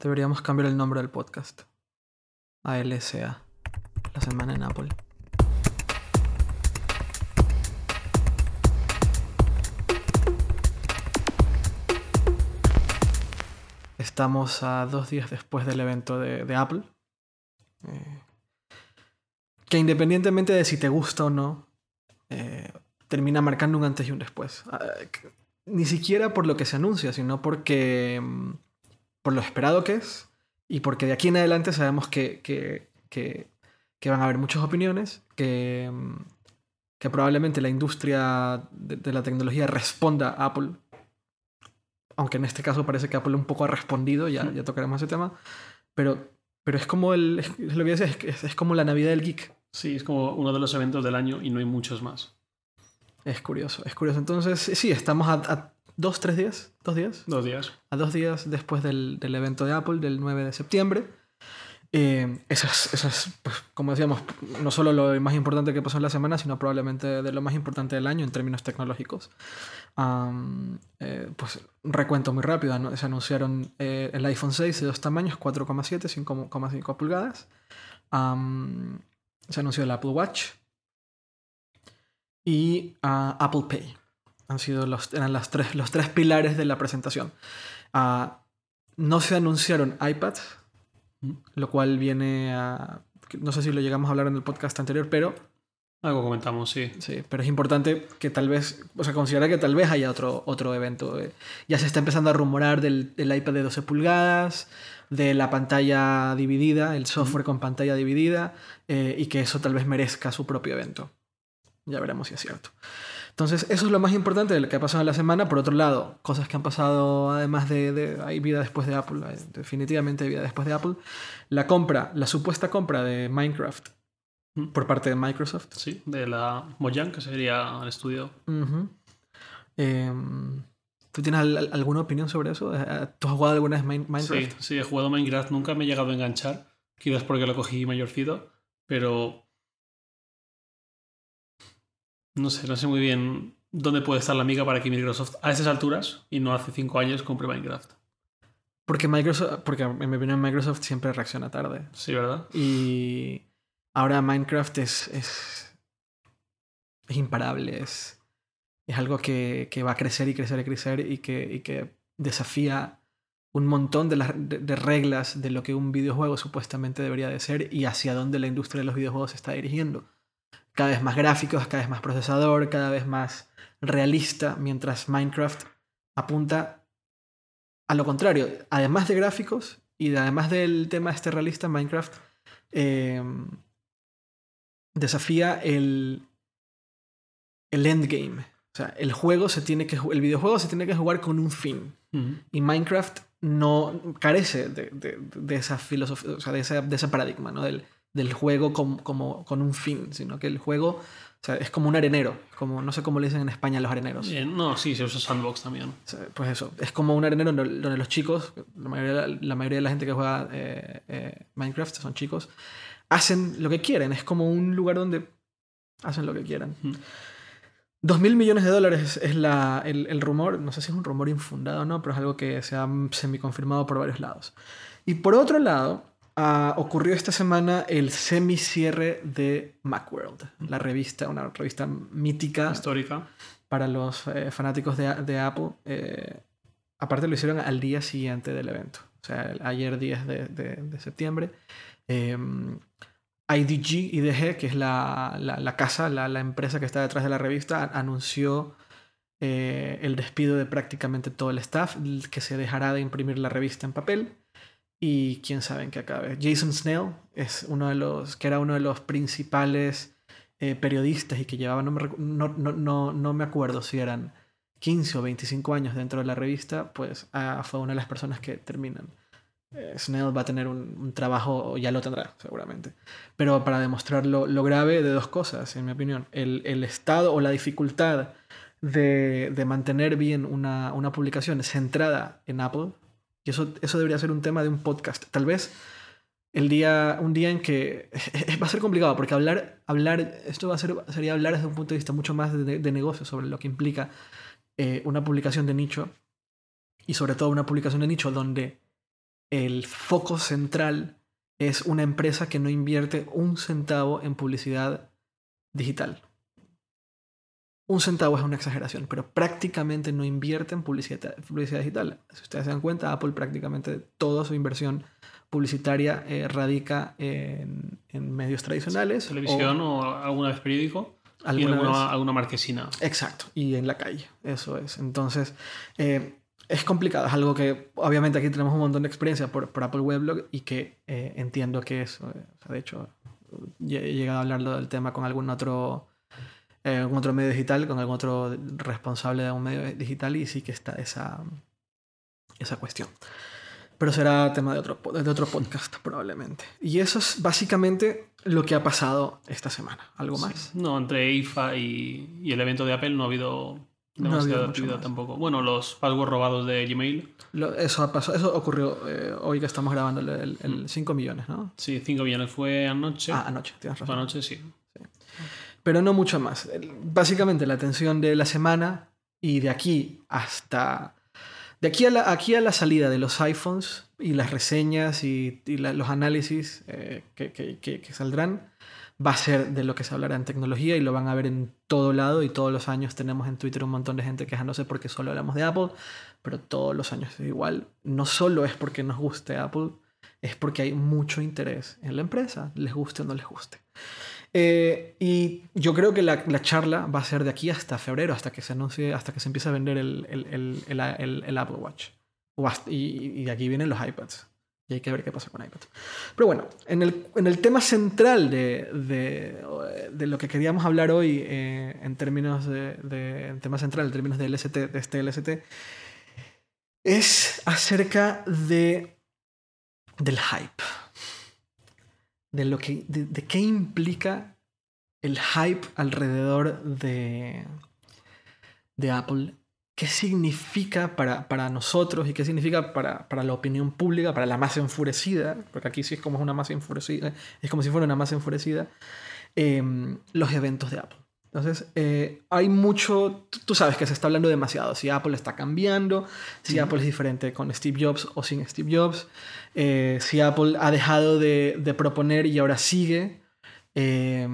Deberíamos cambiar el nombre del podcast. A LSA. La semana en Apple. Estamos a dos días después del evento de, Apple. Eh, que independientemente de si te gusta o no, eh, termina marcando un antes y un después. Ah, que- ni siquiera por lo que se anuncia, sino porque. mm, por lo esperado que es y porque de aquí en adelante sabemos que, que, que- que van a haber muchas opiniones, que, mm, que probablemente la industria de, de la tecnología responda a Apple. Aunque en este caso parece que Apple un poco ha respondido, ya, ya tocaremos ese tema. Pero, pero es como el. Es, lo que decía, es, es- es como la Navidad del Geek. Sí, es como uno de los eventos del año y no hay muchos más. Es curioso, es curioso. Entonces, sí, estamos a, a dos, tres días, dos días, Dos días. a dos días después del, del evento de Apple del 9 de septiembre. Eh, eso es, eso es, pues, como decíamos, no solo lo más importante que pasó en la semana, sino probablemente de lo más importante del año en términos tecnológicos. Eh, pues recuento muy rápido. ¿no? Se anunciaron eh, el iPhone 6 de dos tamaños, 4,7, 5,5 pulgadas. Se anunció el Apple Watch y ah, Apple Pay. Han sido los, eran las tres, los tres pilares de la presentación. Ah, no se anunciaron iPads, lo cual viene a... No sé si lo llegamos a hablar en el podcast anterior, pero Algo comentamos, sí. Sí, pero es importante que tal vez, o sea, considerar que tal vez haya otro, otro evento. eh. Ya se está empezando a rumorar del, del iPad de 12 pulgadas, de la pantalla dividida, el software con pantalla dividida, eh, y que eso tal vez merezca su propio evento. Ya veremos si es cierto. Entonces, eso es lo más importante de lo que ha pasado en la semana. Por otro lado, cosas que han pasado además de... de- hay vida después de Apple, hay definitivamente hay vida después de Apple. La compra, la supuesta compra de Minecraft Mm. por parte de Microsoft. Sí, de la Mojang, que sería el estudio. Em, ¿Tú tienes al- al- alguna opinión sobre eso? Eh, ¿Tú has jugado alguna vez Min- Sí, Minecraft? sí, he jugado Minecraft, nunca me he llegado a enganchar. Quizás porque lo cogí mayorcito, pero. No sé, no sé muy bien dónde puede estar la amiga para que Microsoft a esas alturas y no hace cinco años compre Minecraft. Porque Microsoft, porque en mi opinión Microsoft siempre reacciona tarde. Sí, ¿verdad? Y ahora Minecraft es, es, es imparable, es, es algo que, que va a crecer y crecer y crecer y que, y que desafía un montón de, las, de, de reglas de lo que un videojuego supuestamente debería de ser y hacia dónde la industria de los videojuegos se está dirigiendo. Cada vez más gráficos, cada vez más procesador, cada vez más realista, mientras Minecraft apunta a lo contrario. Además de gráficos y de- además del tema este realista, Minecraft eh, desafía el, el endgame. O sea, el juego se tiene que el videojuego se tiene que jugar con un fin. Y Minecraft no carece de, de- de esa filosofía, o sea, de ese, de ese paradigma, ¿no? Del, del juego com- como, con un fin, sino que el juego o sea, es como un arenero, como no sé cómo le dicen en España a los areneros. Bien, no, sí, se usa Sandbox también. Pues eso, es como un arenero donde, los chicos, la mayoría, la mayoría de la gente que juega eh, eh, Minecraft son chicos, hacen lo que quieren. Es como un lugar donde hacen lo que quieran. Ujú. Dos mil millones de dólares es la, el, el rumor, no sé si es un rumor infundado o no, pero es algo que se ha semi-confirmado por varios lados. Y por otro lado, ah, ocurrió esta semana el semi-cierre de Macworld, la revista, una revista mítica Histórica. para los eh, fanáticos de, de Apple. eh, aparte lo hicieron al día siguiente del evento, o sea, el- ayer 10 de, de- de septiembre. Eh, IDG, IDG, que es la, la- la casa, la, la empresa que está detrás de la revista, anunció el despido de prácticamente todo el staff, que se dejará de imprimir la revista en papel. Y quién sabe en qué acabe. Jason Snell es uno de los, que era uno de los principales eh, periodistas y que llevaba, no me, no, no, no, me acuerdo si eran 15 o 25 años dentro de la revista, pues ah, fue una de las personas que terminan. Eh, Snell va a tener un, un trabajo, ya lo tendrá seguramente, pero para demostrar lo, lo grave de dos cosas, en mi opinión, el, el estado o la dificultad de, de mantener bien una, una publicación centrada en Apple, y eso, eso debería ser un tema de un podcast, tal vez el día, un día en que va a ser complicado, porque hablar, hablar esto va a ser, sería hablar desde un punto de vista mucho más de, de negocio sobre lo que implica eh, una publicación de nicho y sobre todo una publicación de nicho donde el foco central es una empresa que no invierte un centavo en publicidad digital. Un centavo es una exageración, pero prácticamente no invierte en publicidad, publicidad digital. Si ustedes se dan cuenta, Apple prácticamente toda su inversión publicitaria eh, radica en, en medios tradicionales. Televisión o, alguna vez periódico. Y alguna alguna, vez- alguna marquesina. Exacto, y en la calle, eso es. Entonces, eh, es complicado, es algo que obviamente aquí tenemos un montón de experiencia por, por Apple Weblog y que eh, entiendo que es, o sea, de hecho, he llegado a hablarlo del tema con algún otro, eh, algún otro medio digital, con algún otro responsable de un medio digital y sí que está esa, esa cuestión. Pero será tema de otro, de otro podcast probablemente. Y eso es básicamente lo que ha pasado esta semana. ¿Algo más? No, entre IFA y, y el evento de Apple no ha habido No ha demasiada habido mucho actividad tampoco. Bueno, los passwords robados de Gmail. Lo- eso, pasó, eso ocurrió eh, hoy que estamos grabando el, el- el Mm. 5 millones, ¿no? Sí, 5 millones fue anoche. Ah, anoche, tienes Fue razón. anoche, sí. Pero no mucho más. Básicamente la atención de la semana y de aquí hasta... De aquí a la, aquí a la salida de los iPhones y las reseñas y, y la- los análisis eh, que, que- que- que saldrán, va a ser de lo que se hablará en tecnología y lo van a ver en todo lado y todos los años tenemos en Twitter un montón de gente quejándose porque solo hablamos de Apple, pero todos los años es igual. No solo es porque nos guste Apple, es porque hay mucho interés en la empresa, les guste o no les guste. Eh, y yo creo que la, la charla va a ser de aquí hasta febrero, hasta que se anuncie, hasta que se empiece a vender el, el- el- el- Apple Watch. Hasta- y, y de aquí vienen los iPads. Y hay que ver qué pasa con iPad. Pero bueno, en el, en tema central de, de, de lo que queríamos hablar hoy, eh, en términos de, de- en tema central, en términos de LST, de este LST, es acerca de del hype. De lo que. de, qué implica el hype alrededor de. de Apple. ¿Qué significa para, para nosotros y qué significa para, para la opinión pública, para la masa enfurecida? Porque aquí sí es como una masa enfurecida, es como si fuera una masa enfurecida. em, los eventos de Apple. Entonces, eh, hay mucho, tú- sabes que se está hablando demasiado, si Apple está cambiando, si. Apple es diferente con Steve Jobs o sin Steve Jobs, eh, si Apple ha dejado de, de proponer y ahora sigue. Eh,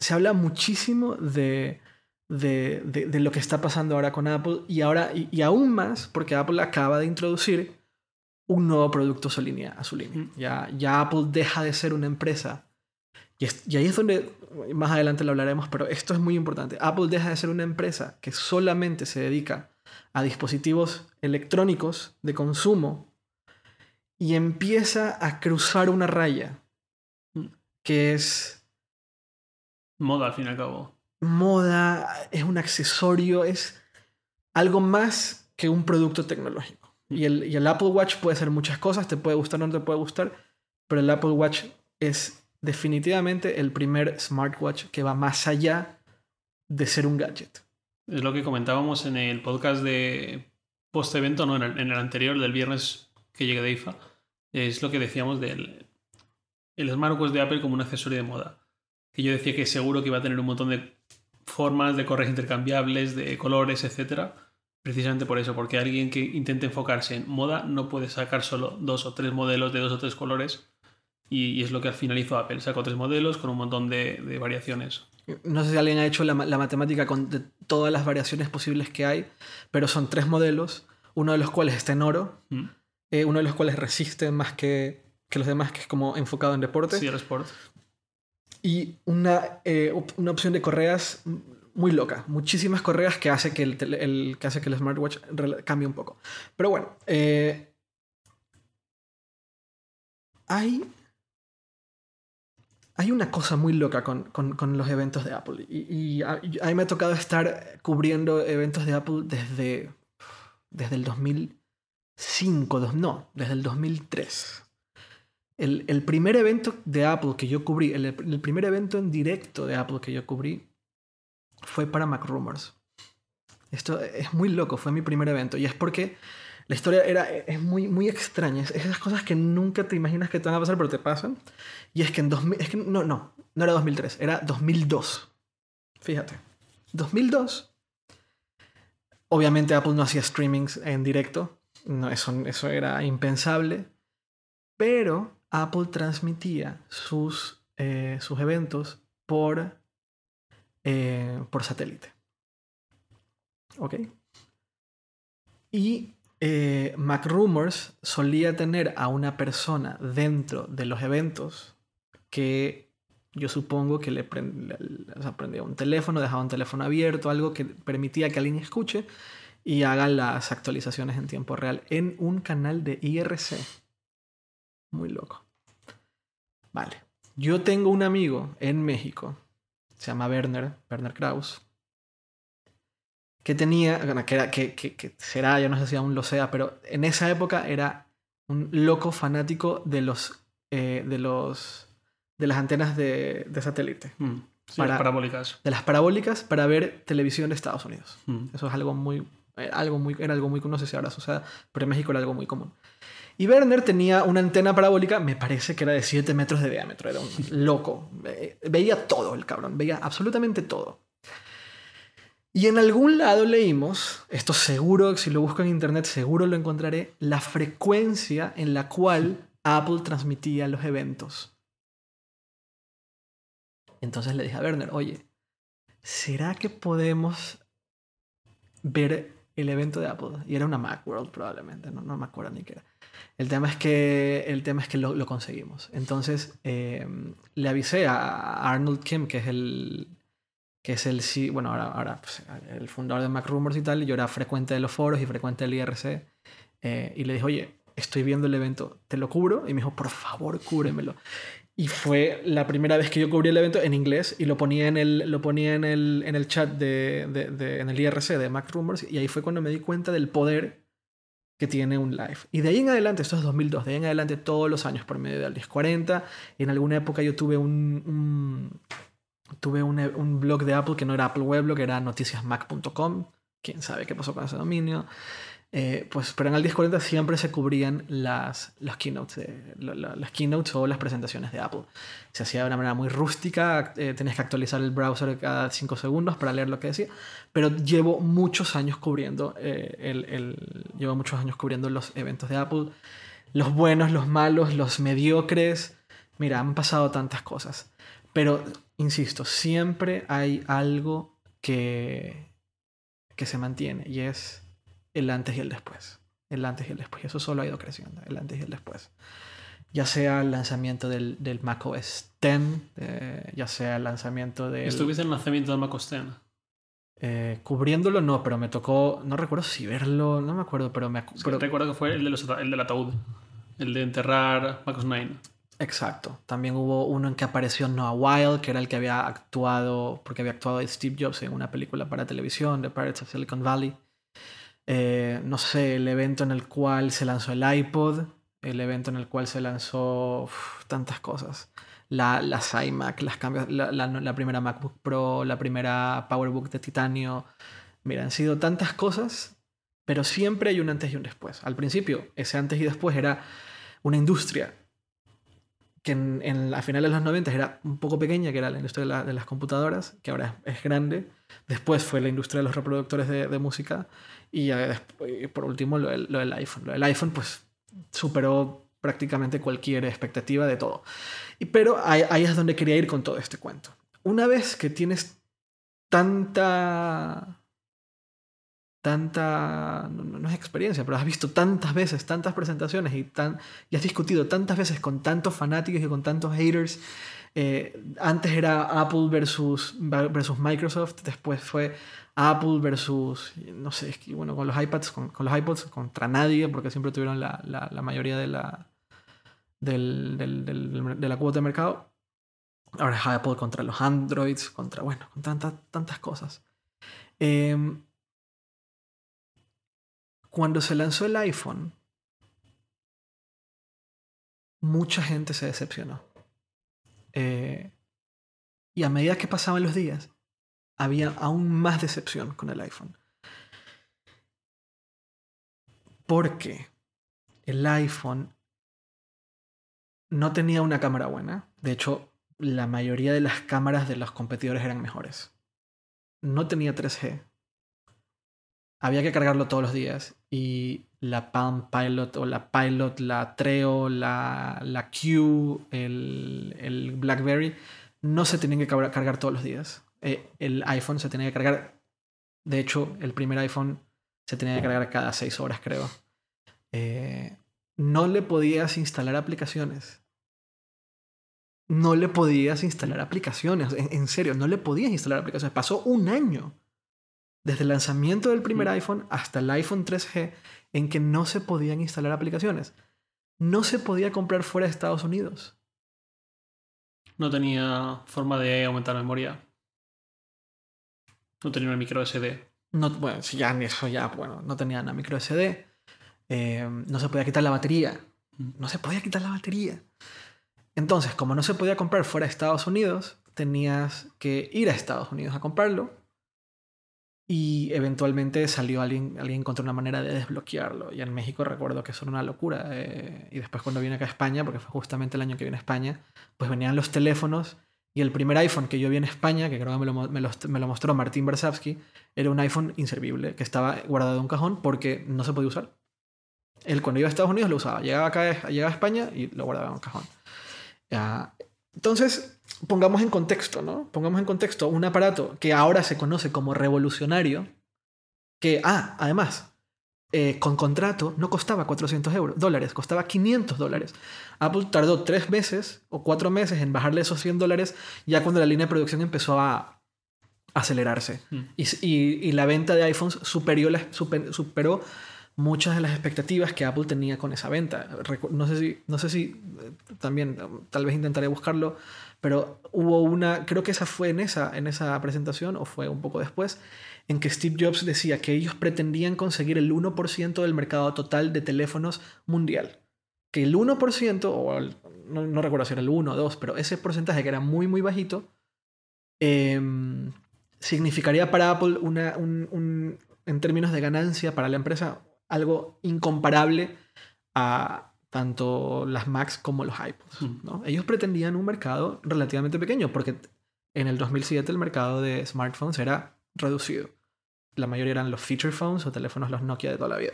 se habla muchísimo de, de, de- de lo que está pasando ahora con Apple y ahora, y, y aún más, porque Apple acaba de introducir un nuevo producto a su línea. A su línea. Ya, ya Apple deja de ser una empresa. Y, es- y ahí es donde más adelante lo hablaremos, pero esto es muy importante. Apple deja de ser una empresa que solamente se dedica a dispositivos electrónicos de consumo y empieza a cruzar una raya que es Moda, al fin y al cabo. moda, es un accesorio, es algo más que un producto tecnológico. Y el, y el Apple Watch puede ser muchas cosas, te puede gustar o no te puede gustar, pero el Apple Watch es definitivamente el primer smartwatch que va más allá de ser un gadget. Es lo que comentábamos en el podcast de post-evento, no, en el, anterior, del viernes que llegué de IFA. Es lo que decíamos del el smartwatch de Apple como un accesorio de moda. Que yo decía que seguro que iba a tener un montón de formas de correas intercambiables, de colores, etcétera. Precisamente por eso, porque alguien que intente enfocarse en moda no puede sacar solo dos o tres modelos de dos o tres colores. Y, y es lo que al final hizo Apple. Sacó tres modelos con un montón de, de variaciones. No sé si alguien ha hecho la, ma- la matemática con de todas las variaciones posibles que hay, pero son tres modelos, uno de los cuales está en oro, Mm. eh, uno de los cuales resiste más que, que los demás, que es como enfocado en deporte. Sí, el Sport. y una, eh, op- una opción de correas muy loca. Muchísimas correas que hace que el, que, hace que el smartwatch cambie un poco. Pero bueno, eh, hay, hay una cosa muy loca con, con- con los eventos de Apple. Y, a, mí me ha tocado estar cubriendo eventos de Apple desde, desde el 2005, dos- no, desde el 2003. El, el primer evento de Apple que yo cubrí, el, el primer evento en directo de Apple que yo cubrí, fue para Mac Rumors. Esto es muy loco, fue mi primer evento. Y es porque la historia era, es muy, muy extraña. Es esas cosas que nunca te imaginas que te van a pasar, pero te pasan. Y es que en 2000, es que no, no, no era 2003, era 2002. Fíjate. 2002. Obviamente Apple no hacía streamings en directo. No, eso, eso era impensable. Pero Apple transmitía sus, eh, sus eventos por, eh, por satélite. ¿Ok? Y eh, MacRumors solía tener a una persona dentro de los eventos que yo supongo que le prendía un teléfono, dejaba un teléfono abierto, algo que permitía que alguien escuche y haga las actualizaciones en tiempo real en un canal de IRC. Muy loco. Vale. Yo tengo un amigo en México, se llama Werner, Werner Kraus, que tenía, que, era, que, que, será, yo no sé si aún lo sea, pero en esa época era un loco fanático de los, eh, de los, de las antenas de, de satélite. Mm. para, las parabólicas. De las parabólicas para ver televisión de Estados Unidos. Mm. Eso es algo muy, eh, algo muy, era algo muy, no sé si ahora sucede, pero en México era algo muy común. Y Werner tenía una antena parabólica, me parece que era de 7 metros de diámetro, era un loco. Veía todo el cabrón, veía absolutamente todo. Y en algún lado leímos, esto seguro, si lo busco en internet seguro lo encontraré, la frecuencia en la cual Apple transmitía los eventos. Entonces le dije a Werner, oye, ¿será que podemos ver el evento de Apple? Y era una Macworld probablemente, no, no me acuerdo ni qué era. El tema es que, el tema es que lo, conseguimos. Entonces em, le avisé a Arnold Kim, que es el, que es el bueno, ahora, ahora pues, el fundador de MacRumors y tal, y yo era frecuente de los foros y frecuente del IRC, eh, y le dije, oye, estoy viendo el evento, ¿te lo cubro? Y me dijo, por favor, cúbremelo. Y fue la primera vez que yo cubrí el evento en inglés y lo ponía en el, lo ponía en el, en el chat de, de, en el IRC de MacRumors, y ahí fue cuando me di cuenta del poder que tiene un live. Y de ahí en adelante, esto es 2002, de ahí en adelante todos los años por medio del 1040. En alguna época yo tuve un, tuve un, un, blog de Apple que no era Apple Weblog, era noticiasmac.com. Quién sabe qué pasó con ese dominio. Eh, pues, pero en el 1040 siempre se cubrían las, las, keynotes, las keynotes o las presentaciones de Apple. Se hacía de una manera muy rústica, eh, tenías que actualizar el browser cada 5 segundos para leer lo que decía, pero llevo muchos años cubriendo, eh, el, el, llevo muchos años cubriendo los eventos de Apple, los buenos, los malos, los mediocres. Mira, han pasado tantas cosas, pero insisto, siempre hay algo que, que se mantiene y es el antes y el después. El antes y el después. Y eso solo ha ido creciendo, el antes y el después. Ya sea el lanzamiento del, del Mac OS X, eh, ya sea el lanzamiento del... ¿Estuviste en el lanzamiento del Mac OS X? Eh, cubriéndolo no, pero me tocó, no recuerdo si verlo, no me acuerdo, pero me acuerdo. recuerdo que fue el, de los, el del ataúd, el de enterrar Mac OS 9. Exacto. También hubo uno en que apareció Noah Wild, que era el que había actuado, porque había actuado Steve Jobs en una película para televisión, The Pirates of Silicon Valley. Eh, no sé, el evento en el cual se lanzó el iPod, el evento en el cual se lanzó tantas cosas. La, las iMac, las cambios, la, la, primera MacBook Pro, la primera PowerBook de titanio. Mira, han sido tantas cosas, pero siempre hay un antes y un después. Al principio, ese antes y después era una industria que en, en, a finales de los 90 era un poco pequeña, que era la industria de, las computadoras, que ahora es, grande. Después fue la industria de los reproductores de, de música y por último, lo del, iPhone. Lo del iPhone, pues, superó prácticamente cualquier expectativa de todo. Y, pero ahí, ahí es donde quería ir con todo este cuento. Una vez que tienes tanta tanta, no, es experiencia, pero has visto tantas veces, tantas presentaciones y, tan, y has discutido tantas veces con tantos fanáticos y con tantos haters. Eh, antes era Apple versus, versus Microsoft, después fue Apple versus, no sé, bueno, con los iPads, con, los iPods contra nadie, porque siempre tuvieron la, la, mayoría de la, del, del, del, de la cuota de mercado. Ahora es Apple contra los Androids, contra, bueno, con tantas, tantas cosas. Em, cuando se lanzó el iPhone, mucha gente se decepcionó. Eh, y a medida que pasaban los días, había aún más decepción con el iPhone. Porque el iPhone no tenía una cámara buena. De hecho, la mayoría de las cámaras de los competidores eran mejores. No tenía 3G. Había que cargarlo todos los días. Y la Palm Pilot o la Pilot, la Treo, la, la Q, el, el BlackBerry, no se tenían que cargar todos los días. Eh, el iPhone se tenía que cargar. De hecho, el primer iPhone se tenía que cargar cada seis horas, creo. Eh, no le podías instalar aplicaciones. No le podías instalar aplicaciones. En, serio, no le podías instalar aplicaciones. Pasó un año. Desde el lanzamiento del primer iPhone hasta el iPhone 3G en que no se podían instalar aplicaciones. No se podía comprar fuera de Estados Unidos. No tenía forma de aumentar memoria. No tenía una micro SD. No, bueno, si ya eso ya, bueno, no tenía una micro SD. Eh, no se podía quitar la batería. No se podía quitar la batería. Entonces, como no se podía comprar fuera de Estados Unidos, tenías que ir a Estados Unidos a comprarlo. Y eventualmente salió alguien, alguien encontró una manera de desbloquearlo. Y en México recuerdo que eso una locura. Eh, y después cuando vine acá a España, porque fue justamente el año que vine a España, pues venían los teléfonos. Y el primer iPhone que yo vi en España, que creo que me lo, me lo, mostró Martín Bersavsky, era un iPhone inservible, que estaba guardado en un cajón porque no se podía usar. Él cuando iba a Estados Unidos lo usaba. Llegaba acá, llegaba a España y lo guardaba en un cajón. Entonces, pongamos en contexto, ¿no? Pongamos en contexto un aparato que ahora se conoce como revolucionario, que, ah, además, eh, con contrato no costaba 400 euros, dólares, costaba 500 dólares. Apple tardó tres meses o cuatro meses en bajarle esos 100 dólares ya cuando la línea de producción empezó a acelerarse. Hmm. Y, la venta de iPhones superó, superó muchas de las expectativas que Apple tenía con esa venta. No sé si, no sé si eh, también, tal vez intentaré buscarlo, pero hubo una, creo que esa fue en esa, en esa presentación o fue un poco después, en que Steve Jobs decía que ellos pretendían conseguir el 1% del mercado total de teléfonos mundial. Que el 1%, o no, recuerdo si era el 1 o 2, pero ese porcentaje que era muy, muy bajito, em, significaría para Apple una, un, en términos de ganancia para la empresa algo incomparable a tanto las Macs como los iPods. ¿no? Ellos pretendían un mercado relativamente pequeño porque en el 2007 el mercado de smartphones era reducido. La mayoría eran los feature phones o teléfonos los Nokia de toda la vida.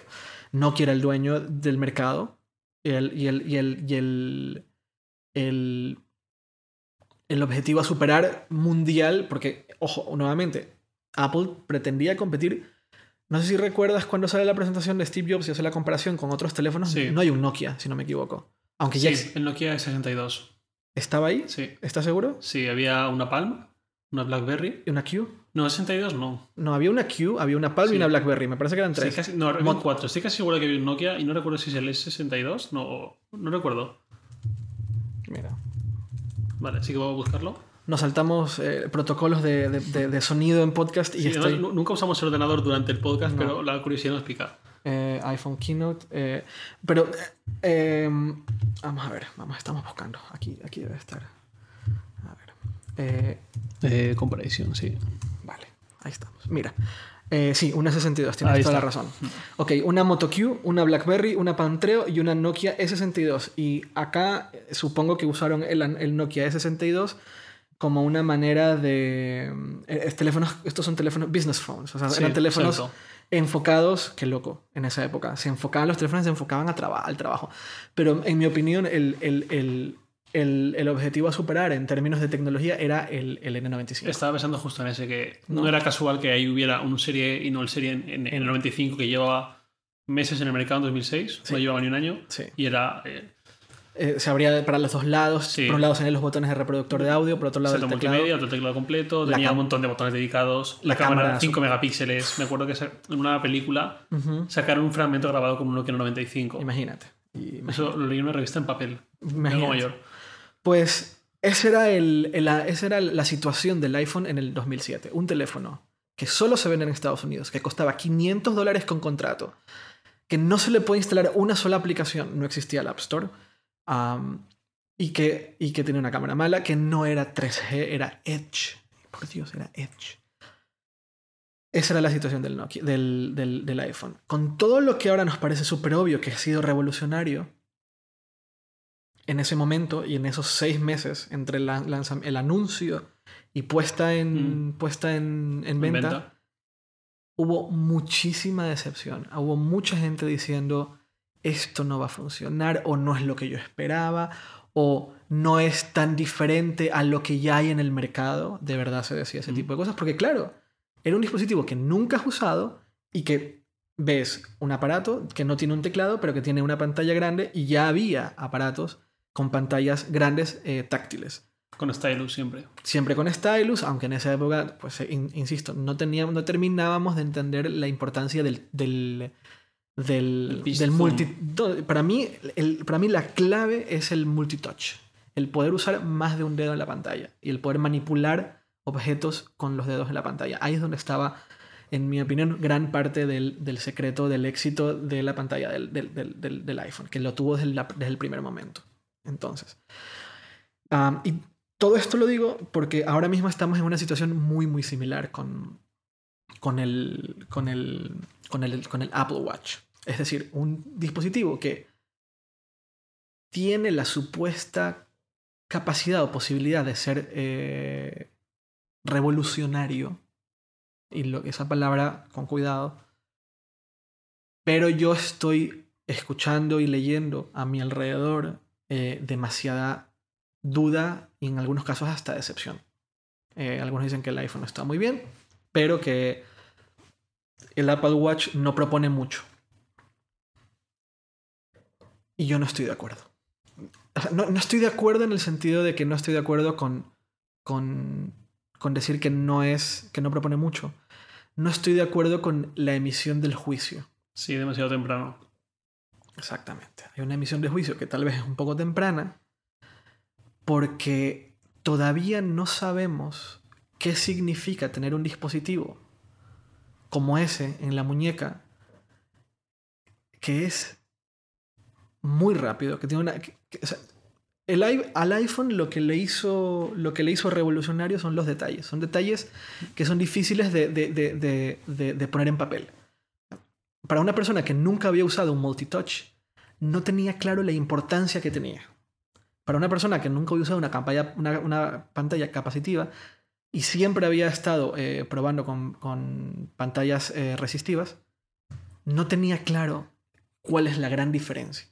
Nokia era el dueño del mercado y el, y el, y el, y el, el, el objetivo a superar mundial, porque, ojo, nuevamente, Apple pretendía competir no sé si recuerdas cuando sale la presentación de Steve Jobs y hace la comparación con otros teléfonos. No hay un Nokia, si no me equivoco. Aunque sí, el Nokia 62. ¿Estaba ahí? Sí. ¿Estás seguro? Sí, había una Palm, una BlackBerry. ¿Y una Q? No, 62 no. No, había una Q, había una Palm y una BlackBerry. Me parece que eran tres. casi, no, había cuatro. Estoy casi seguro que había un Nokia y no recuerdo si es el S62. No, no recuerdo. Mira. Vale, sí que voy a buscarlo nos saltamos eh, protocolos de, de, sonido en podcast y estoy... nunca usamos el ordenador durante el podcast, pero la curiosidad nos pica. Eh, iPhone Keynote. Eh, pero em, vamos a ver, vamos, estamos buscando. Aquí, aquí debe estar. A ver. comparación, sí. Vale, ahí estamos. Mira. sí, una 62, tienes toda la razón. Ok, una Moto Q, una BlackBerry, una Pantreo y una Nokia S62. Y acá supongo que usaron el, el Nokia S62 como una manera de... Eh, teléfonos, estos son teléfonos business phones, o sea, eran teléfonos enfocados, qué loco, en esa época. Se enfocaban, los teléfonos se enfocaban a al trabajo. Pero en mi opinión, el, el, el el, el, objetivo a superar en términos de tecnología era el, el N95. Estaba pensando justo en ese, que no, era casual que ahí hubiera un serie y no el serie en, el 95 que llevaba meses en el mercado en 2006, no llevaba ni un año, y era eh, eh, se abría para los dos lados. Por un lado tenían los botones de reproductor de audio, por otro lado el teclado. multimedia, otro teclado completo, tenía un montón de botones dedicados. La, cámara, 5 megapíxeles. Me acuerdo que en una película sacaron un fragmento grabado con un Nokia 95. Imagínate. Eso lo leí en una revista en papel. Imagínate. mayor. Pues esa era, el, esa era la situación del iPhone en el 2007. Un teléfono que solo se vende en Estados Unidos, que costaba 500 dólares con contrato, que no se le puede instalar una sola aplicación, no existía el App Store y, que, y que tenía una cámara mala que no era 3G, era Edge. Por Dios, era Edge. Esa era la situación del, Nokia, del, del, del iPhone. Con todo lo que ahora nos parece súper obvio que ha sido revolucionario, en ese momento y en esos seis meses entre el, el anuncio y puesta en, mm. puesta en, en, venta, hubo muchísima decepción. Hubo mucha gente diciendo, esto no va a funcionar o no es lo que yo esperaba o no es tan diferente a lo que ya hay en el mercado. De verdad se decía ese tipo de cosas porque claro, era un dispositivo que nunca has usado y que ves un aparato que no tiene un teclado pero que tiene una pantalla grande y ya había aparatos con pantallas grandes eh, táctiles. Con stylus siempre. Siempre con stylus, aunque en esa época, pues insisto, no, teníamos, no terminábamos de entender la importancia del, del, del, del multi... Para mí, el, para mí la clave es el multitouch. El poder usar más de un dedo en la pantalla y el poder manipular objetos con los dedos en la pantalla. Ahí es donde estaba, en mi opinión, gran parte del, del secreto del éxito de la pantalla del, del, del iPhone, que lo tuvo desde, desde el primer momento. Entonces, y todo esto lo digo porque ahora mismo estamos en una situación muy, muy similar con, con, el, con, el, con, el, con el Apple Watch. Es decir, un dispositivo que tiene la supuesta capacidad o posibilidad de ser eh, revolucionario, y lo, esa palabra con cuidado, pero yo estoy escuchando y leyendo a mi alrededor eh, demasiada duda y en algunos casos hasta decepción. Eh, algunos dicen que el iPhone está muy bien, pero que el Apple Watch no propone mucho. Y yo no estoy de acuerdo. no, estoy de acuerdo en el sentido de que no estoy de acuerdo con, con, con decir que no es, que no propone mucho. No estoy de acuerdo con la emisión del juicio. Sí, demasiado temprano. Exactamente. Hay una emisión de juicio que tal vez es un poco temprana porque todavía no sabemos qué significa tener un dispositivo como ese en la muñeca que es muy rápido, que tiene una... el, al iPhone lo que, le hizo, lo que le hizo revolucionario son los detalles. Son detalles que son difíciles de, de poner en papel para una persona que nunca había usado un multitouch, no tenía claro la importancia que tenía. Para una persona que nunca había usado una, una, pantalla capacitiva y siempre había estado eh, probando con, pantallas eh, resistivas, no tenía claro cuál es la gran diferencia.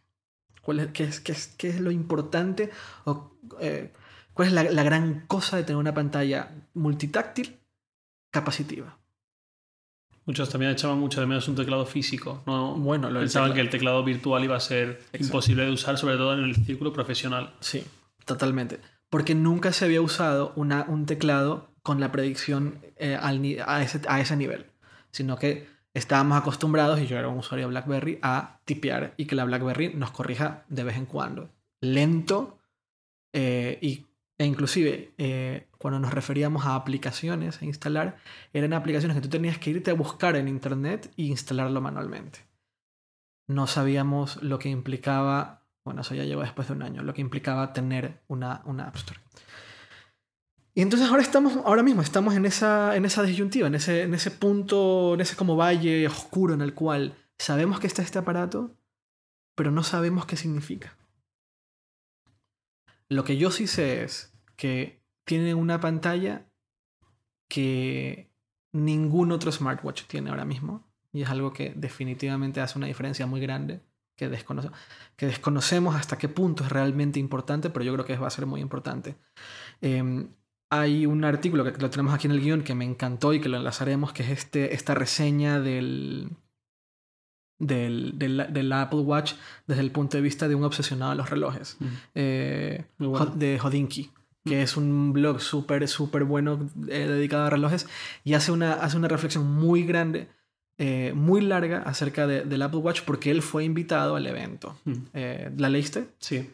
Cuál es, qué, es, qué, es, qué es lo importante o eh, cuál es la, la gran cosa de tener una pantalla multitáctil capacitiva. Muchos también echaban mucho de menos un teclado físico. ¿no? Bueno, lo Pensaban que el teclado virtual iba a ser imposible de usar, sobre todo en el círculo profesional. Sí, totalmente. Porque nunca se había usado una, un teclado con la predicción eh, a, ese, a ese nivel. Sino que estábamos acostumbrados, y yo era un usuario de BlackBerry, a tipear y que la BlackBerry nos corrija de vez en cuando. Lento eh, y e inclusive, eh, cuando nos referíamos a aplicaciones a instalar, eran aplicaciones que tú tenías que irte a buscar en Internet e instalarlo manualmente. No sabíamos lo que implicaba, bueno, eso ya llegó después de un año, lo que implicaba tener una, una App Store. Y entonces ahora estamos, ahora mismo estamos en esa, en esa disyuntiva, en ese, en ese punto, en ese como valle oscuro en el cual sabemos que está este aparato, pero no sabemos qué significa. Lo que yo sí sé es que tiene una pantalla que ningún otro smartwatch tiene ahora mismo. Y es algo que definitivamente hace una diferencia muy grande, que, que desconocemos hasta qué punto es realmente importante, pero yo creo que va a ser muy importante. Em, hay un artículo que lo tenemos aquí en el guion que me encantó y que lo enlazaremos, que es este, esta reseña del, del, del, Apple Watch desde el punto de vista de un obsesionado a los relojes, mm. eh, de Hodinky que es un blog súper, súper bueno eh, dedicado a relojes, y hace una, hace una reflexión muy grande, eh, muy larga acerca de, del Apple Watch porque él fue invitado al evento. ¿La leíste? Sí.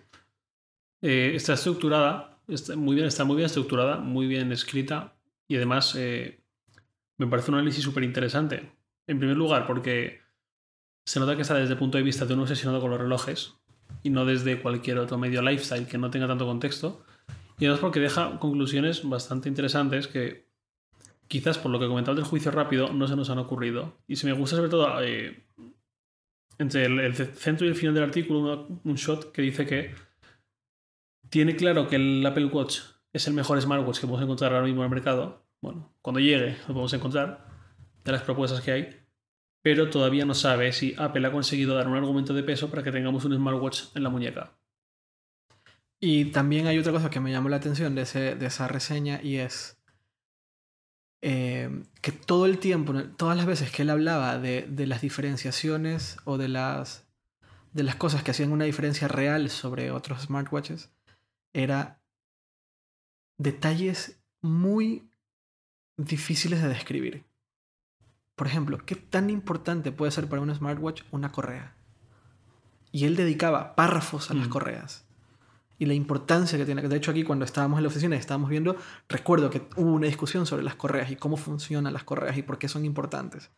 está estructurada, está muy, bien, está muy bien estructurada, muy bien escrita, y además me parece un análisis súper interesante. En primer lugar, porque se nota que está desde el punto de vista de un obsesionado con los relojes y no desde cualquier otro medio lifestyle que no tenga tanto contexto. Y además porque deja conclusiones bastante interesantes que quizás por lo que comentaba del juicio rápido no se nos han ocurrido. Y se me gusta sobre todo eh, entre el, centro y el final del artículo un shot que dice que tiene claro que el Apple Watch es el mejor smartwatch que podemos encontrar ahora mismo en el mercado. Bueno, cuando llegue lo podemos encontrar. de las propuestas que hay, pero todavía no sabe si Apple ha conseguido dar un argumento de peso para que tengamos un smartwatch en la muñeca. Y también hay otra cosa que me llamó la atención de, ese, de esa reseña y es eh, que todo el tiempo, todas las veces que él hablaba de, de, las diferenciaciones o de las, de las cosas que hacían una diferencia real sobre otros smartwatches, era detalles muy difíciles de describir. Por ejemplo, ¿qué tan importante puede ser para un smartwatch una correa? Y él dedicaba párrafos a las correas y la importancia que tiene. De hecho, aquí cuando estábamos en la oficina y estábamos viendo, recuerdo que hubo una discusión sobre las correas y cómo funcionan las correas y por qué son importantes.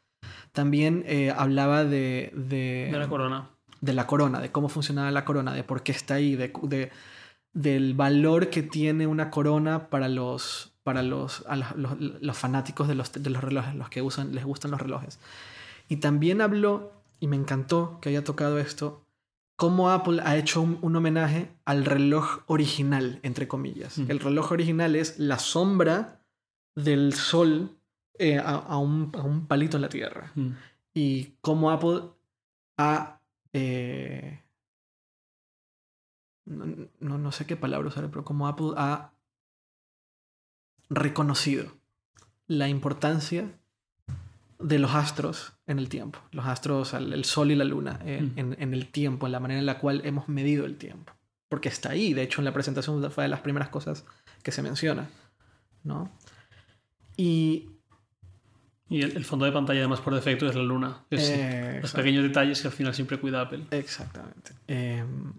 También eh, hablaba de, de, la corona. De la corona, de cómo funcionaba la corona, de por qué está ahí, de, de del valor que tiene una corona para los, para los, los, los, fanáticos de los, de los relojes, los que usan, les gustan los relojes. Y también habló, y me encantó que haya tocado esto, cómo Apple ha hecho un, homenaje al reloj original, entre comillas. Mm. El reloj original es la sombra del sol eh, a, un, palito en la Tierra. Mm. Y cómo Apple ha... Eh, no, no, sé qué palabra usar, pero cómo Apple ha reconocido la importancia de los astros en el tiempo. Los astros, el sol y la luna mm. en, el tiempo, en la manera en la cual hemos medido el tiempo. Porque está ahí, de hecho en la presentación fue de las primeras cosas que se menciona. ¿no? Y... Y el, fondo de pantalla además por defecto es la luna. los pequeños detalles que al final siempre cuida Apple. Exactamente. Em,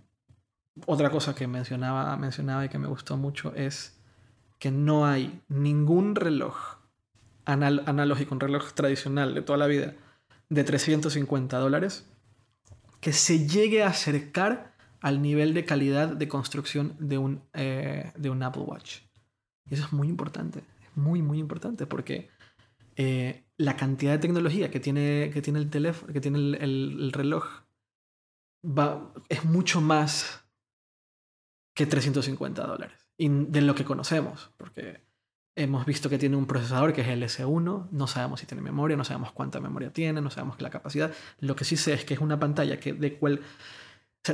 otra cosa que mencionaba, mencionaba y que me gustó mucho es que no hay ningún reloj analógico, un reloj tradicional de toda la vida, de 350 dólares, que se llegue a acercar al nivel de calidad de construcción de un, eh, de un Apple Watch. Y eso es muy importante, es muy, muy importante, porque eh, la cantidad de tecnología que tiene, que tiene el teléfono, que tiene el, reloj, va, es mucho más que 350 dólares. Y de lo que conocemos, porque Hemos visto que tiene un procesador que es el S1, no sabemos si tiene memoria, no sabemos cuánta memoria tiene, no sabemos la capacidad. Lo que sí sé es que es una pantalla que de cual...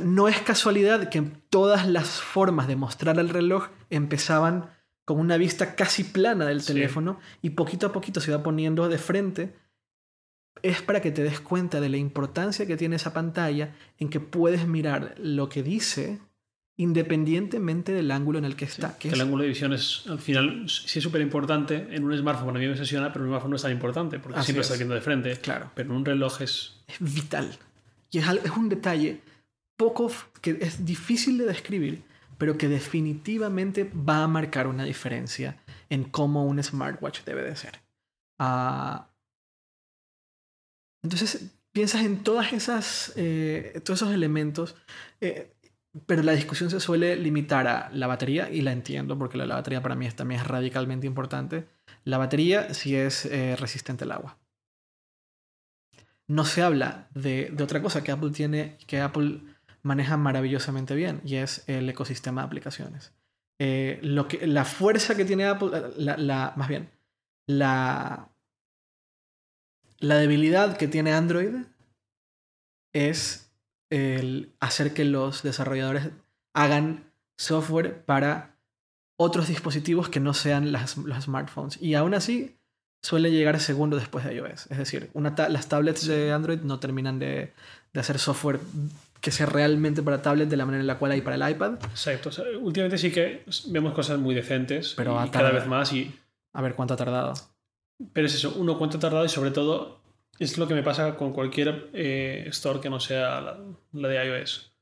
no es casualidad que todas las formas de mostrar el reloj empezaban con una vista casi plana del teléfono y poquito a poquito se va poniendo de frente. Es para que te des cuenta de la importancia que tiene esa pantalla en que puedes mirar lo que dice independientemente del ángulo en el que está. que, el ángulo de visión es, al final, sí es súper importante. En un smartphone a mí me obsesiona, pero en un smartphone no es tan importante, porque siempre está viendo de frente. Claro. Pero en un reloj es... Es vital. Y es, es un detalle poco... que es difícil de describir, pero que definitivamente va a marcar una diferencia en cómo un smartwatch debe de ser. Ah, entonces, piensas en todas esas, eh, todos esos elementos. Eh, pero la discusión se suele limitar a la batería, y la entiendo porque la, batería para mí es, también es radicalmente importante. La batería si es eh, resistente al agua. No se habla de, de, otra cosa que Apple tiene, que Apple maneja maravillosamente bien, y es el ecosistema de aplicaciones. Eh, lo que, la fuerza que tiene Apple, la, la, más bien, la, la debilidad que tiene Android es el hacer que los desarrolladores hagan software para otros dispositivos que no sean las, los smartphones. Y aún así suele llegar segundo después de iOS. Es decir, una las tablets de Android no terminan de, de, hacer software que sea realmente para tablets de la manera en la cual hay para el iPad. Exacto. últimamente sí que vemos cosas muy decentes pero cada vez más y... A ver cuánto ha tardado. Pero es eso, uno cuánto ha tardado y sobre todo es lo que me pasa con cualquier eh, store que no sea la, de iOS.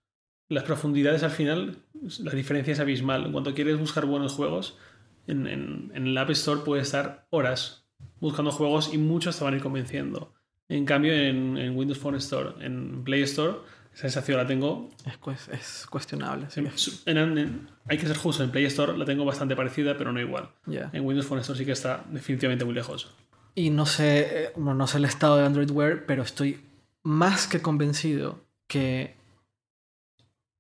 Las profundidades al final, la diferencia es abismal. Cuando quieres buscar buenos juegos, en, en, el App Store puedes estar horas buscando juegos y muchos te van a ir convenciendo. En cambio, en, en Windows Phone Store, en Play Store, esa sensación la tengo. Es, es cuestionable. hay que ser justo. En Play Store la tengo bastante parecida, pero no igual. En Windows Phone Store sí que está definitivamente muy lejos. Y no sé, eh, no sé el estado de Android Wear, pero estoy más que convencido que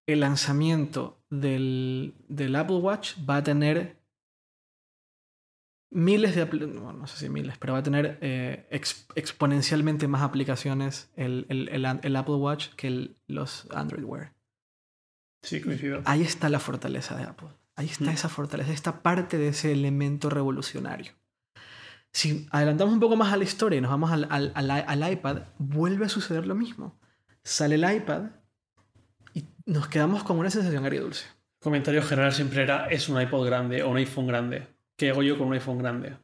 el lanzamiento del, del Apple Watch va a tener miles de... no sé si miles, pero va a tener eh, exponencialmente más aplicaciones el, el, el, Apple Watch que los Android Wear. Sí, coincido. Ahí está la fortaleza de Apple. Ahí está mm. esa fortaleza, esta parte de ese elemento revolucionario. Si adelantamos un poco más a la historia y nos vamos al, al, al, iPad, vuelve a suceder lo mismo. Sale el iPad y nos quedamos con una sensación agridulce. El comentario general siempre era, es un iPod grande o un iPhone grande. ¿Qué hago yo con un iPhone grande?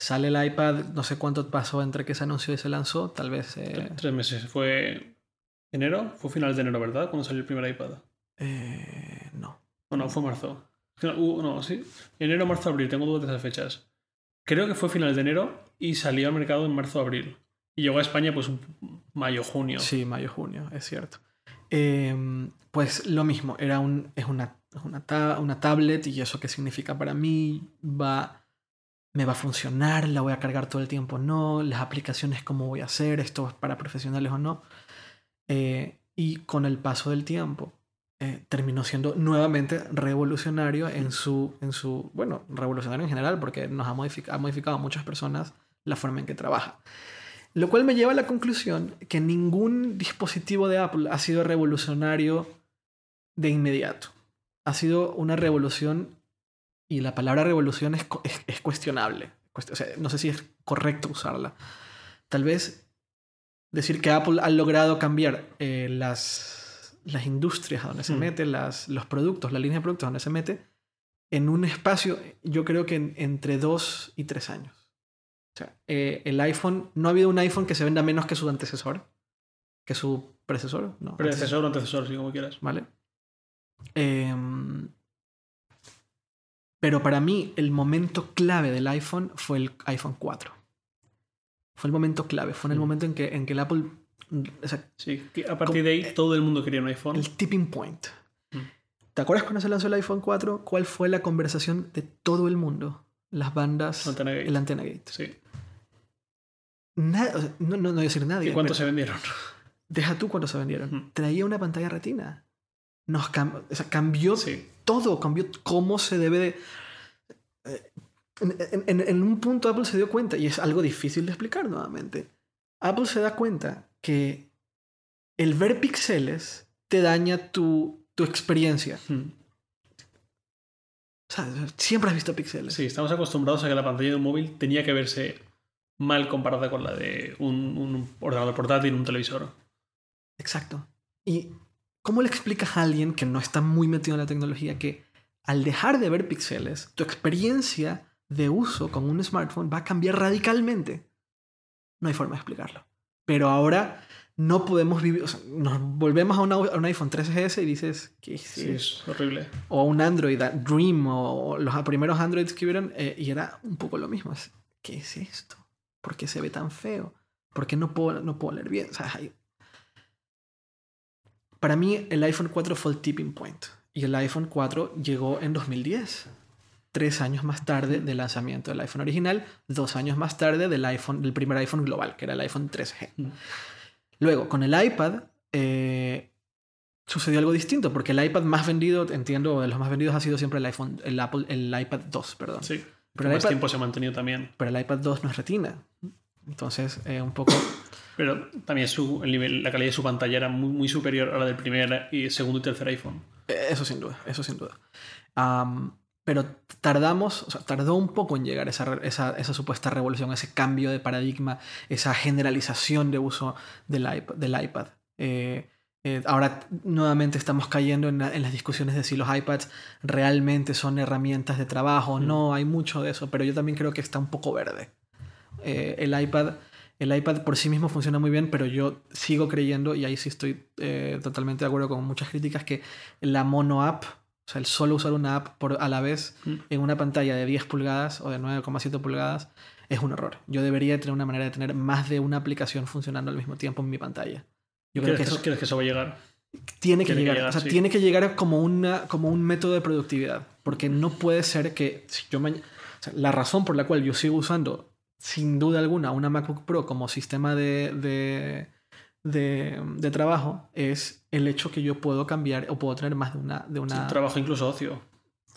Sale el iPad, no sé cuánto pasó entre que se anunció y se lanzó, tal vez... Eh, tres meses, fue enero, fue finales de enero, ¿verdad? Cuando salió el primer iPad. Eh, no. O no, fue marzo. Uh, no, sí. Enero, marzo, abril, tengo dudas de esas fechas. Creo que fue finales de enero y salió al mercado en marzo, abril. Y llegó a España pues mayo, junio. Sí, mayo, junio, es cierto. Em, pues lo mismo, era un, es una, una, una, tablet y eso qué significa para mí, va, me va a funcionar, la voy a cargar todo el tiempo, no, las aplicaciones cómo voy a hacer, esto es para profesionales o no. Eh, y con el paso del tiempo eh, terminó siendo nuevamente revolucionario en su, en su, bueno, revolucionario en general porque nos ha modificado, ha modificado a muchas personas la forma en que trabaja. Lo cual me lleva a la conclusión que ningún dispositivo de Apple ha sido revolucionario de inmediato. Ha sido una revolución y la palabra revolución es, es, cuestionable. no sé si es correcto usarla. Tal vez decir que Apple ha logrado cambiar eh, las, las industrias a donde se mm. mete, las, los productos, la línea de productos donde se mete, en un espacio, yo creo que entre dos y tres años. O sea, eh, el iPhone, no ha habido un iPhone que se venda menos que su antecesor, que su predecesor, ¿no? Predecesor o antecesor, si como quieras. Vale. Em, pero para mí, el momento clave del iPhone fue el iPhone 4. Fue el momento clave, fue en el mm. momento en que, en que el Apple. Sí, a partir de ahí todo el mundo quería un iPhone. El tipping point. Mm. ¿Te acuerdas cuando se lanzó el iPhone 4? ¿Cuál fue la conversación de todo el mundo? Las bandas. Antena Gate. El Antena Gate. Sí no, no, no voy a decir nadie. ¿Y cuántos se vendieron? Deja tú cuántos se vendieron. Traía una pantalla retina. Nos cambió todo, cambió cómo se debe de... Eh, en, en, un punto Apple se dio cuenta, y es algo difícil de explicar nuevamente, Apple se da cuenta que el ver píxeles te daña tu, tu experiencia. O sea, siempre has visto píxeles. Sí, estamos acostumbrados a que la pantalla de un móvil tenía que verse mal comparada con la de un, ordenador portátil, un televisor. Exacto. ¿Y cómo le explicas a alguien que no está muy metido en la tecnología que al dejar de ver píxeles, tu experiencia de uso con un smartphone va a cambiar radicalmente? No hay forma de explicarlo. Pero ahora no podemos vivir, o sea, nos volvemos a, un iPhone 3GS y dices, ¿qué es Sí, es horrible. O un Android, Dream, o los primeros Androids que hubieron, eh, y era un poco lo mismo. ¿Qué es esto? ¿Por qué se ve tan feo? ¿Por qué no puedo, no puedo leer bien? Para mí el iPhone 4 fue el tipping point. Y el iPhone 4 llegó en 2010. Tres años más tarde del lanzamiento del iPhone original, dos años más tarde del, iPhone, del primer iPhone global, que era el iPhone 3G. Mm. Luego, con el iPad, eh, sucedió algo distinto, porque el iPad más vendido, entiendo, de los más vendidos ha sido siempre el iPhone, el Apple, el iPad 2, perdón. Sí. Pero más tiempo se ha mantenido también. Pero el iPad 2 no es retina. Entonces, eh, un poco. Pero también su, el nivel, la calidad de su pantalla era muy, muy superior a la del primer y segundo y tercer iPhone. Eh, eso sin duda, eso sin duda. Pero tardamos, o sea, tardó un poco en llegar esa, esa, esa, supuesta revolución, ese cambio de paradigma, esa generalización de uso del iPad. Del iPad. Eh, eh, ahora nuevamente estamos cayendo en, las discusiones de si los iPads realmente son herramientas de trabajo. Mm. No, hay mucho de eso, pero yo también creo que está un poco verde. Eh, el, iPad, el iPad por sí mismo funciona muy bien, pero yo sigo creyendo, y ahí sí estoy totalmente de acuerdo con muchas críticas, que la mono app, o sea, el solo usar una app por, a la vez mm. en una pantalla de 10 pulgadas o de 9,7 pulgadas es un error. Yo debería tener una manera de tener más de una aplicación funcionando al mismo tiempo en mi pantalla. Yo creo que eso, ¿Crees que eso va a llegar? Tiene que, llegar. o sea, tiene que llegar como, una, como un método de productividad. Porque no puede ser que si yo la razón por la cual yo sigo usando, sin duda alguna, una MacBook Pro como sistema de, de, de, de trabajo es el hecho que yo puedo cambiar o puedo tener más de una... De una... trabajo incluso ocio.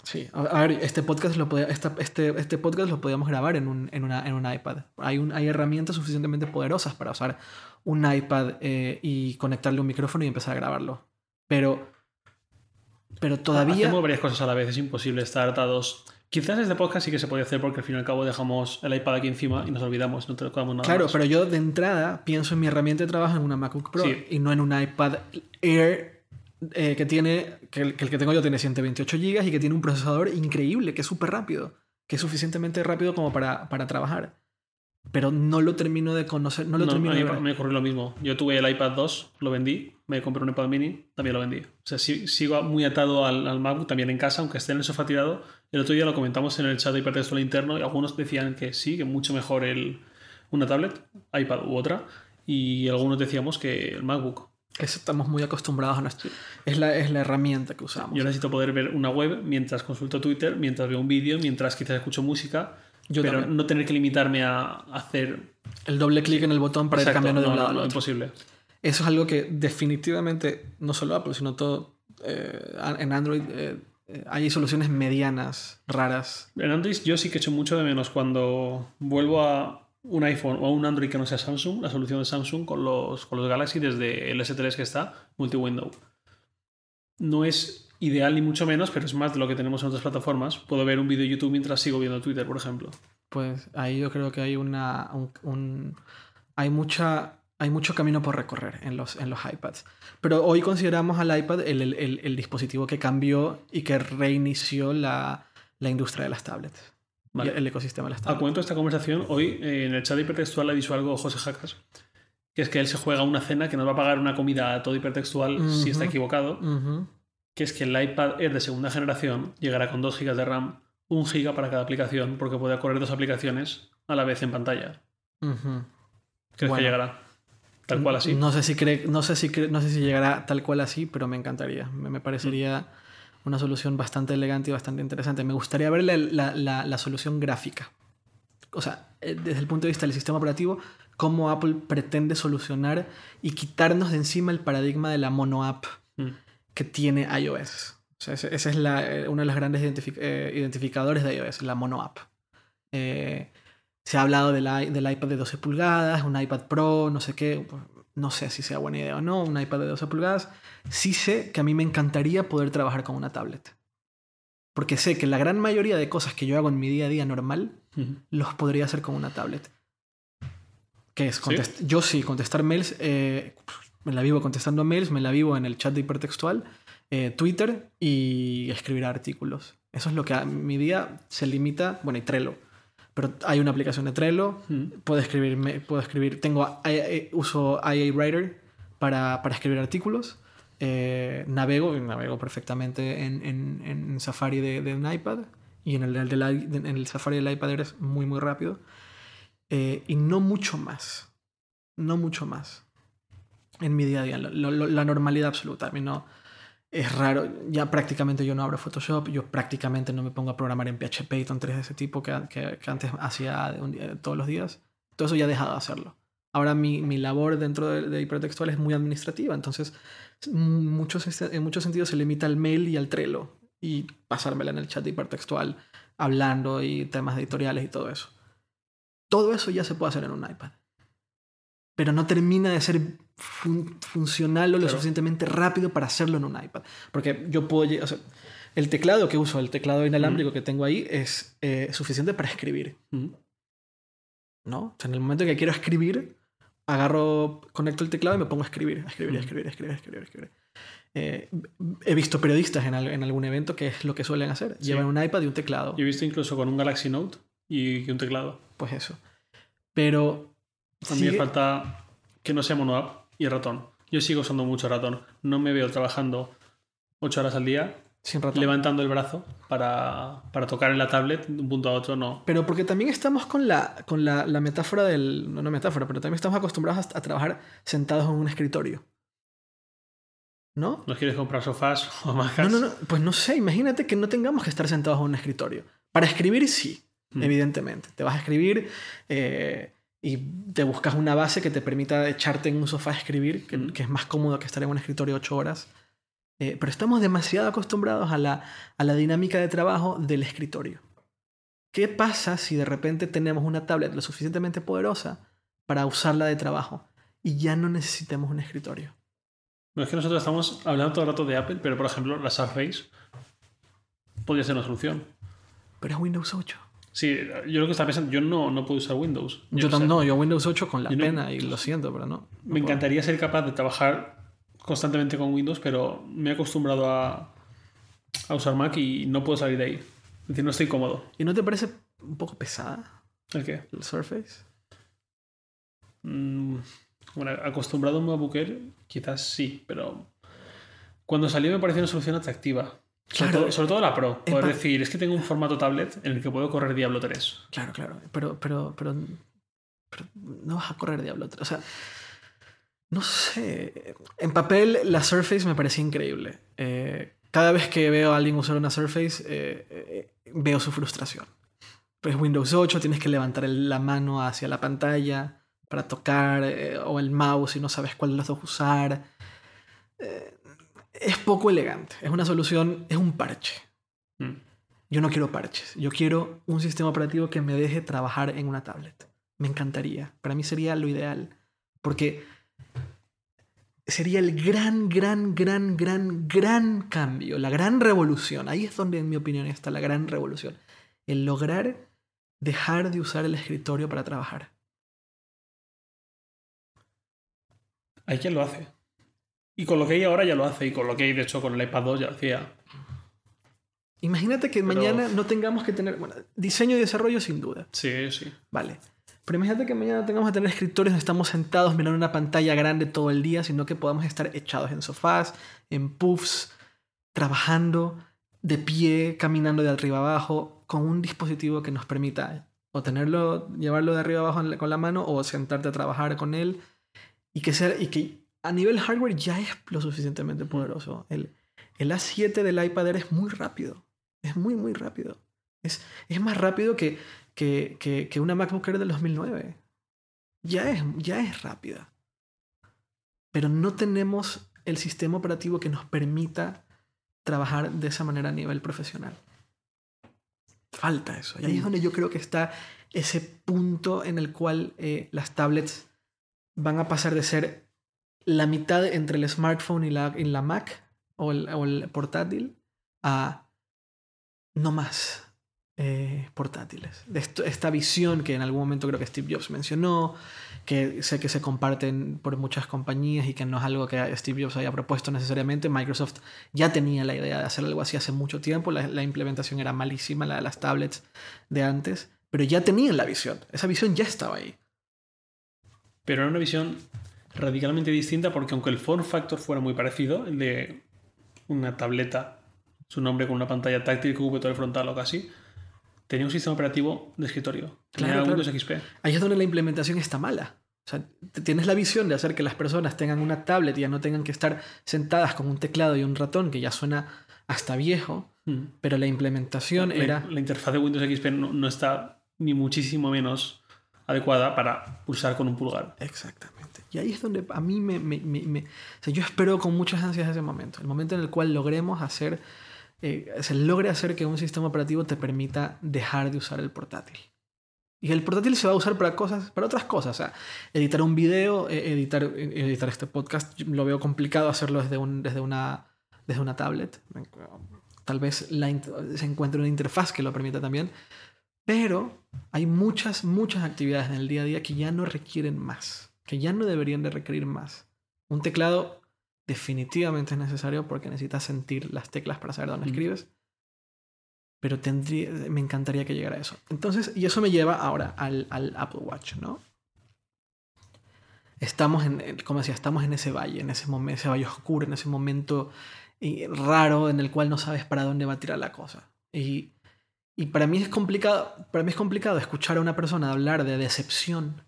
Sí, a a ver, este podcast lo, podía- esta- este, este podcast lo podíamos grabar en un, en una, en un iPad. Hay, un, hay herramientas suficientemente poderosas para usar un iPad eh, y conectarle un micrófono y empezar a grabarlo. Pero, pero todavía... Hacemos varias cosas a la vez, es imposible estar atados. Quizás este podcast sí que se podía hacer porque al fin y al cabo dejamos el iPad aquí encima y nos olvidamos, no tocamos nada. Claro, más. pero yo de entrada pienso en mi herramienta de trabajo en una MacBook Pro Sí. y no en un iPad Air eh, que tiene, que el, que el que tengo yo tiene 128 GB y que tiene un procesador increíble, que es súper rápido, que es suficientemente rápido como para, para trabajar. Pero no lo termino de conocer, no lo No, termino a mí de ver. me ocurrió lo mismo. Yo tuve el iPad 2, lo vendí, me compré un iPad mini, también lo vendí. O sea, sí- sigo muy atado al, al MacBook también en casa, aunque esté en el sofá tirado. El otro día lo comentamos en el chat de hipertextual interno y algunos decían que sí, que mucho mejor el, una tablet, iPad u otra, y algunos decíamos que el MacBook. Que estamos muy acostumbrados a nuestro... Es la, es la herramienta que usamos. Yo necesito poder ver una web mientras consulto Twitter, mientras veo un vídeo, mientras quizás escucho música, Yo pero también. no tener que limitarme a hacer... El doble clic en el botón para ir Exacto, cambiando de un no, lado no, al otro. imposible. Eso es algo que definitivamente, no solo Apple, sino todo eh, en Android, eh, eh, hay soluciones medianas, raras. En Android yo sí que echo mucho de menos cuando vuelvo a un iPhone o a un Android que no sea Samsung, la solución de Samsung con los, con los Galaxy desde el S3 que está, multi-window. No es ideal ni mucho menos, pero es más de lo que tenemos en otras plataformas. Puedo ver un vídeo de YouTube mientras sigo viendo Twitter, por ejemplo. Pues ahí yo creo que hay una. un- un- hay mucha. Hay mucho camino por recorrer en los, en los iPads. Pero hoy consideramos al iPad el, el- el- el dispositivo que cambió y que reinició la, la industria de las tablets. Vale. El ecosistema de las A tablets. cuento de esta conversación, hoy eh, en el chat hipertextual le dicho algo José Jacas, que es que él se juega una cena que nos va a pagar una comida a todo hipertextual si está equivocado, que es que el iPad Air de segunda generación llegará con 2 GB de RAM, 1 GB para cada aplicación, porque puede correr dos aplicaciones a la vez en pantalla. ¿Crees Bueno. que llegará? Tal cual así. No sé si cree, no sé si no sé si llegará tal cual así, pero me encantaría. Me, me parecería una solución bastante elegante y bastante interesante. Me gustaría ver la, la- la- la solución gráfica. O sea, eh, desde el punto de vista del sistema operativo, cómo Apple pretende solucionar y quitarnos de encima el paradigma de la mono app Mm. que tiene iOS. O sea, ese, ese es la, eh, uno de los grandes eh, identificadores de iOS, la mono app. Eh, se ha hablado del, iPad de 12 pulgadas, un iPad Pro, no sé qué. pues, No sé si sea buena idea o no, un iPad de 12 pulgadas. Sí sé que a mí me encantaría poder trabajar con una tablet. Porque sé que la gran mayoría de cosas que yo hago en mi día a día normal Ujú. los podría hacer con una tablet. Que es ¿Sí? contest- yo sí, contestar mails, eh, me la vivo contestando mails, me la vivo en el chat de hipertextual, eh, Twitter y escribir artículos. Eso es lo que a mi día se limita, bueno, y Trello. Pero hay una aplicación de Trello, puedo escribir, me- puedo escribir, tengo, I- I- uso IA Writer para, para escribir artículos. Eh, navego, navego perfectamente en, en- en Safari de, de un iPad y en el, del i- en el Safari del iPad Air es muy muy rápido. Eh, y no mucho más. No mucho más. En mi día a día. Lo- lo- la normalidad absoluta. A mí no. Es raro. Ya prácticamente yo no abro Photoshop. Yo prácticamente no me pongo a programar en PHP, Python 3 de ese tipo que, que- que antes hacía todos los días. Todo eso ya he dejado de hacerlo. Ahora mi, mi labor dentro de, de hipertextual es muy administrativa. Entonces, en muchos, en muchos sentidos se limita al mail y al Trello. Y pasármela en el chat de hipertextual hablando y temas editoriales y todo eso. Todo eso ya se puede hacer en un iPad. Pero no termina de ser fun- funcional o lo Claro. suficientemente rápido para hacerlo en un iPad. Porque yo puedo... o sea, el teclado que uso, el teclado inalámbrico que tengo ahí, es eh, suficiente para escribir. Ujú. ¿no? O sea, en el momento que quiero escribir, agarro, conecto el teclado y me pongo a escribir, a escribir, a Mm. escribir, a escribir, a escribir, a escribir. Eh, he visto periodistas en, al- en algún evento que es lo que suelen hacer. Sí. Llevan un iPad y un teclado. Yo he visto incluso con un Galaxy Note y un teclado. Pues eso. Pero... A mí me falta que no sea mono app y ratón. Yo sigo usando mucho ratón. No me veo trabajando 8 horas al día, Sin ratón. levantando el brazo para, para tocar en la tablet de un punto a otro, no. Pero porque también estamos con la, con la, la metáfora del... No, no metáfora, pero también estamos acostumbrados a, a trabajar sentados en un escritorio. ¿No? ¿No quieres comprar sofás o No, hamacas? no, no. Pues no sé, imagínate que no tengamos que estar sentados en un escritorio. Para escribir sí, Mm. evidentemente. Te vas a escribir eh, y te buscas una base que te permita echarte en un sofá a escribir, que, Mm. que es más cómodo que estar en un escritorio ocho horas. Eh, pero estamos demasiado acostumbrados a la, a la dinámica de trabajo del escritorio. ¿Qué pasa si de repente tenemos una tablet lo suficientemente poderosa para usarla de trabajo y ya no necesitemos un escritorio? Bueno, es que nosotros estamos hablando todo el rato de Apple, pero por ejemplo, la Surface podría ser una solución. Pero es Windows 8. Sí, yo lo que estaba pensando, yo no, no puedo usar Windows. Yo, o sea, no, yo Windows 8 con la yo no- pena y lo siento, pero no. no Me puedo. encantaría ser capaz de trabajar constantemente con Windows, pero me he acostumbrado a, a usar Mac y no puedo salir de ahí. Es decir, no estoy cómodo. ¿Y no te parece un poco pesada ¿El qué? el Surface? Mm, bueno, acostumbrado a un quizás sí, pero cuando salió me pareció una solución atractiva. Sobre, todo, sobre todo la Pro. Poder decir, es que tengo un formato tablet en el que puedo correr Diablo 3. Claro, claro. Pero, pero, pero, pero no vas a correr Diablo 3. O sea, no sé. En papel, la Surface me parece increíble. Eh, cada vez que veo a alguien usar una Surface, eh, eh, veo su frustración. Pues Windows 8, tienes que levantar la mano hacia la pantalla para tocar, o el mouse y no sabes cuál de los dos usar. Es poco elegante. Es una solución, es un parche. Mm. Yo no quiero parches. Yo quiero un sistema operativo que me deje trabajar en una tablet. Me encantaría. Para mí sería lo ideal. Porque sería el gran, gran, gran, gran, gran cambio. La gran revolución. Ahí es donde, en mi opinión, está la gran revolución. El lograr dejar de usar el escritorio para trabajar. Hay quien lo hace. Y con lo que hay ahora ya lo hace. Y con lo que hay, de hecho, con el iPad 2 ya lo hacía. Imagínate que Pero- mañana no tengamos que tener. Bueno, diseño y desarrollo sin duda. Sí, sí. Vale. Pero imagínate que mañana tengamos que tener escritorios donde estamos sentados mirando una pantalla grande todo el día, sino que podamos estar echados en sofás, en puffs, trabajando de pie, caminando de arriba abajo, con un dispositivo que nos permita o tenerlo, llevarlo de arriba abajo con la mano o sentarte a trabajar con él y que, sea, y que a nivel hardware ya es lo suficientemente poderoso. El, el A7 del iPad Air es muy rápido. Es muy, muy rápido. Es, es más rápido que, que, que, que una MacBook Air del 2009. Ya es, ya es rápida. Pero no tenemos el sistema operativo que nos permita trabajar de esa manera a nivel profesional. Falta eso. Y ahí es donde yo creo que está ese punto en el cual eh, las tablets van a pasar de ser la mitad entre el smartphone y la, y la Mac o el, o el portátil a no más eh, portátiles. Esta visión que en algún momento creo que Steve Jobs mencionó, que sé que se comparten por muchas compañías y que no es algo que Steve Jobs haya propuesto necesariamente. Microsoft ya tenía la idea de hacer algo así hace mucho tiempo. La, la implementación era malísima, la de las tablets de antes, pero ya tenían la visión. Esa visión ya estaba ahí. Pero era una visión radicalmente distinta porque aunque el form factor fuera muy parecido, el de una tableta, su nombre con una pantalla táctil que todo el frontal o casi, tenía un sistema operativo de escritorio. Tenía Claro, claro. Windows XP. Ahí es donde la implementación está mala. O sea, tienes la visión de hacer que las personas tengan una tablet y ya no tengan que estar sentadas con un teclado y un ratón que ya suena hasta viejo, Mm. pero la implementación La, era... la interfaz de Windows XP no, no está ni muchísimo menos adecuada para pulsar con un pulgar. Exactamente. Y ahí es donde a mí me... me- me- me- o sea, yo espero con muchas ansias ese momento. El momento en el cual logremos hacer... eh, se logre hacer que un sistema operativo te permita dejar de usar el portátil. Y el portátil se va a usar para cosas, para otras cosas. O sea, editar un video, eh, editar, eh, editar este podcast, lo veo complicado hacerlo desde, un, desde, una, desde una tablet. Tal vez la se encuentre una interfaz que lo permita también. Pero hay muchas, muchas actividades en el día a día que ya no requieren más, que ya no deberían de requerir más. Un teclado definitivamente es necesario porque necesitas sentir las teclas para saber dónde Mm. escribes. Pero tendría, me encantaría que llegara a eso. Entonces, y eso me lleva ahora al, al Apple Watch, ¿no? Estamos en, como decía, estamos en ese valle, en ese momento, ese valle oscuro, en ese momento eh, raro en el cual no sabes para dónde va a tirar la cosa. Y, y para mí es complicado, para mí es complicado escuchar a una persona hablar de decepción,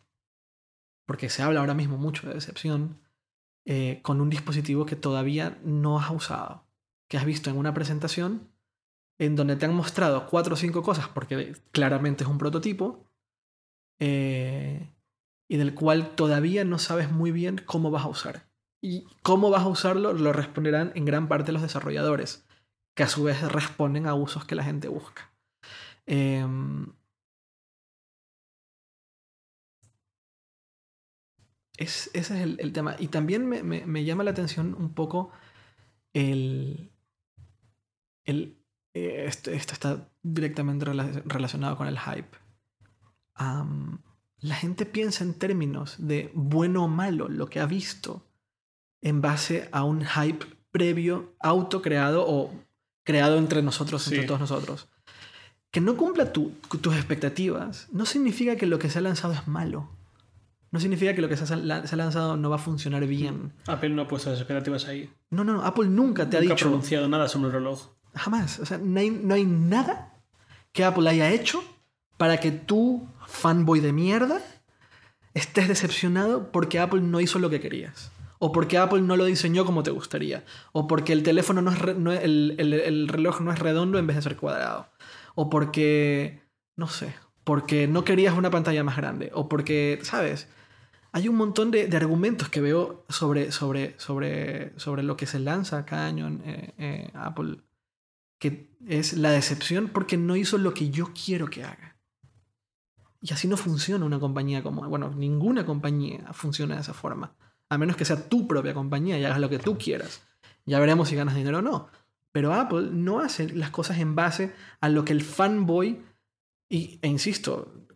porque se habla ahora mismo mucho de decepción, eh, con un dispositivo que todavía no has usado, que has visto en una presentación en donde te han mostrado cuatro o cinco cosas, porque claramente es un prototipo, eh, y del cual todavía no sabes muy bien cómo vas a usar. y cómo vas a usarlo lo responderán en gran parte los desarrolladores, que a su vez responden a usos que la gente busca. Em, es, ese es el, tema. Y también me, llama la atención un poco el... el eh, esto, está directamente relacionado con el hype. la gente piensa en términos de bueno o malo, lo que ha visto, en base a un hype previo, autocreado o creado entre nosotros, entre todos nosotros. Que no cumpla tus expectativas no significa que lo que se ha lanzado es malo. No significa que lo que se ha, lanzado no va a funcionar bien. Apple no ha puesto las expectativas ahí. No, no, no. Apple nunca te ha dicho. Nunca ha pronunciado nada sobre un reloj. Jamás. O sea, no hay, no hay nada que Apple haya hecho para que tú, fanboy de mierda, estés decepcionado porque Apple no hizo lo que querías o porque Apple no lo diseñó como te gustaría, o porque el teléfono no es, el, reloj no es redondo en vez de ser cuadrado, o porque, no sé, porque no querías una pantalla más grande, o porque, ¿sabes? Hay un montón de, argumentos que veo sobre, sobre, sobre, sobre lo que se lanza cada año en eh, eh, Apple, que es la decepción porque no hizo lo que yo quiero que haga. Y así no funciona una compañía como, bueno, ninguna compañía funciona de esa forma a menos que sea tu propia compañía y hagas lo que tú quieras. Ya veremos si ganas dinero o no. Pero Apple no hace las cosas en base a lo que el fanboy, y, e insisto,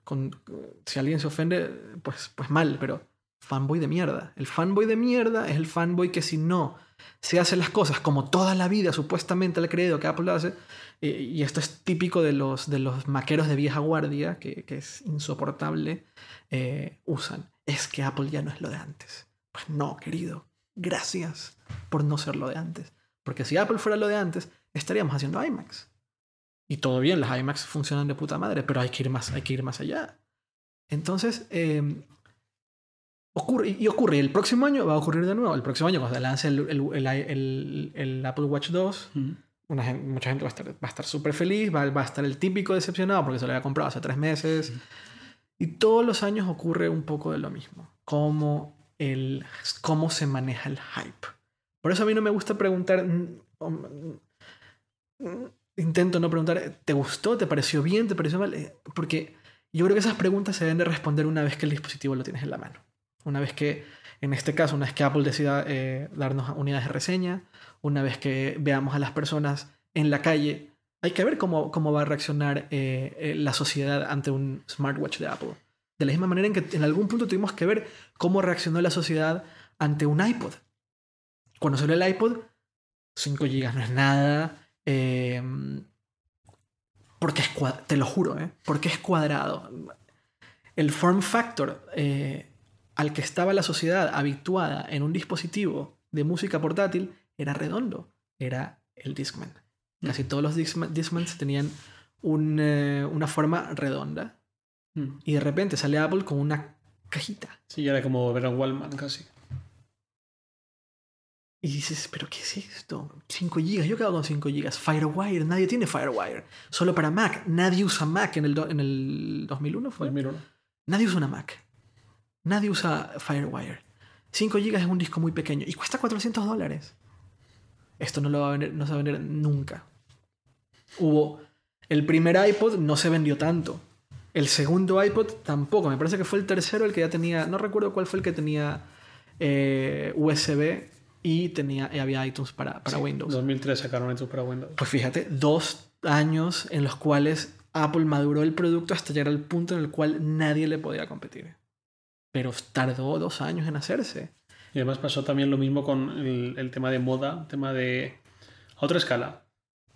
si alguien se ofende, pues, pues mal, pero fanboy de mierda. El fanboy de mierda es el fanboy que si no se hace las cosas como toda la vida supuestamente ha creído que Apple hace, eh, y esto es típico de los, de los maqueros de vieja guardia, que, es insoportable, eh, usan. Es que Apple ya no es lo de antes. Pues no, querido. Gracias por no ser lo de antes. Porque si Apple fuera lo de antes, estaríamos haciendo iMacs. Y todo bien, las iMacs funcionan de puta madre, pero hay que ir más, hay que ir más allá. Entonces, em, ocurre, y ocurre, el próximo año va a ocurrir de nuevo. El próximo año, cuando se lance el, Apple Watch 2, mucha gente va a estar súper feliz, va, va, a estar el típico decepcionado porque se lo había comprado hace tres meses. Y todos los años ocurre un poco de lo mismo. Como el cómo se maneja el hype. Por eso a mí no me gusta preguntar, mm, mm, intento no preguntar, ¿te gustó? ¿Te pareció bien? ¿Te pareció mal? Eh, porque yo creo que esas preguntas se deben de responder una vez que el dispositivo lo tienes en la mano. Una vez que, en este caso, una vez que Apple decida eh, darnos unidades de reseña, una vez que veamos a las personas en la calle, hay que ver cómo, cómo va a reaccionar eh, la sociedad ante un smartwatch de Apple. De la misma manera en que en algún punto tuvimos que ver cómo reaccionó la sociedad ante un iPod. Cuando salió el iPod, 5 GB no es nada. Porque es te lo juro, ¿eh? porque es cuadrado. El form factor eh, al que estaba la sociedad habituada en un dispositivo de música portátil era redondo, era el Discman. Casi todos los Discmans tenían eh, una forma redonda. Mm. Y de repente sale Apple con una cajita. Sí, era como ver a Wallman casi. Y dices, ¿pero qué es esto? 5 GB, yo he quedado con 5 GB. Firewire, nadie tiene Firewire. Solo para Mac. Nadie usa Mac en el, en el 2001, ¿fue? 2001. Nadie usa una Mac. Nadie usa Firewire. 5 GB es un disco muy pequeño y cuesta 400 dólares. Esto no, lo va a vender, no se va a vender nunca. Hubo. El primer iPod no se vendió tanto. El segundo iPod tampoco. Me parece que fue el tercero el que ya tenía. No recuerdo cuál fue el que tenía eh, USB y tenía había iTunes para, para Windows. 2003 sacaron iTunes para Windows. Pues fíjate, dos años en los cuales Apple maduró el producto hasta llegar al punto en el cual nadie le podía competir. Pero tardó dos años en hacerse. Y además pasó también lo mismo con el, el tema de moda, tema de. a otra escala.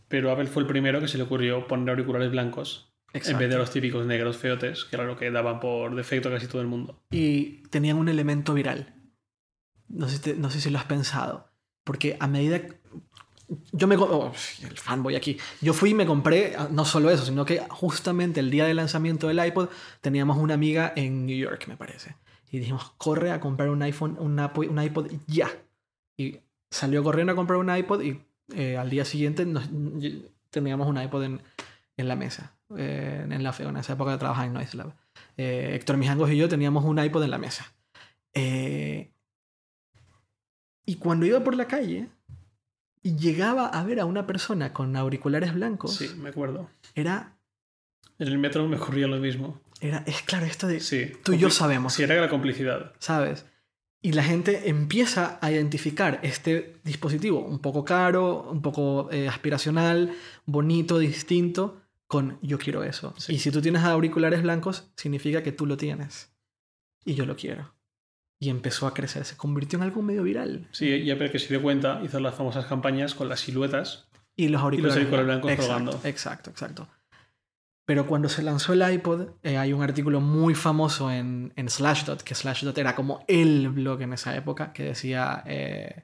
Pero Apple fue el primero que se le ocurrió poner auriculares blancos en vez de los típicos negros feotes, que era lo que daban por defecto casi todo el mundo. Y tenían un elemento viral. No sé, no sé si lo has pensado. Porque a medida... Yo me... Oh, el fanboy aquí. Yo fui y me compré, ah, no solo eso, sino que justamente el día del lanzamiento del iPod teníamos una amiga en New York, me parece. Y dijimos, corre a comprar un iPhone, un, un iPod ya. Y salió corriendo a comprar un iPod y eh, al día siguiente teníamos un iPod en, en la mesa. Eh, en la FEO, en esa época trabajaba en Noise Lab. Eh, Héctor Mijangos y yo teníamos un iPod en la mesa. Eh, Y cuando iba por la calle y llegaba a ver a una persona con auriculares blancos, Sí, me acuerdo. era, En el metro me ocurría lo mismo. era, es claro, esto de Sí. tú y yo sabemos, Sí, era la complicidad. ¿sabes? Y la gente empieza a identificar este dispositivo un poco caro, un poco eh, aspiracional, bonito, distinto, con yo quiero eso. Sí. Y si tú tienes auriculares blancos, significa que tú lo tienes. Y yo lo quiero. Y empezó a crecer, se convirtió en algo medio viral. Sí, y Apple que se dio cuenta hizo las famosas campañas con las siluetas. Y los auriculares, auriculares blancos exacto, colgando. Exacto, exacto. Pero cuando se lanzó el iPod, eh, hay un artículo muy famoso en, en Slashdot, que Slashdot era como el blog en esa época, que decía, eh,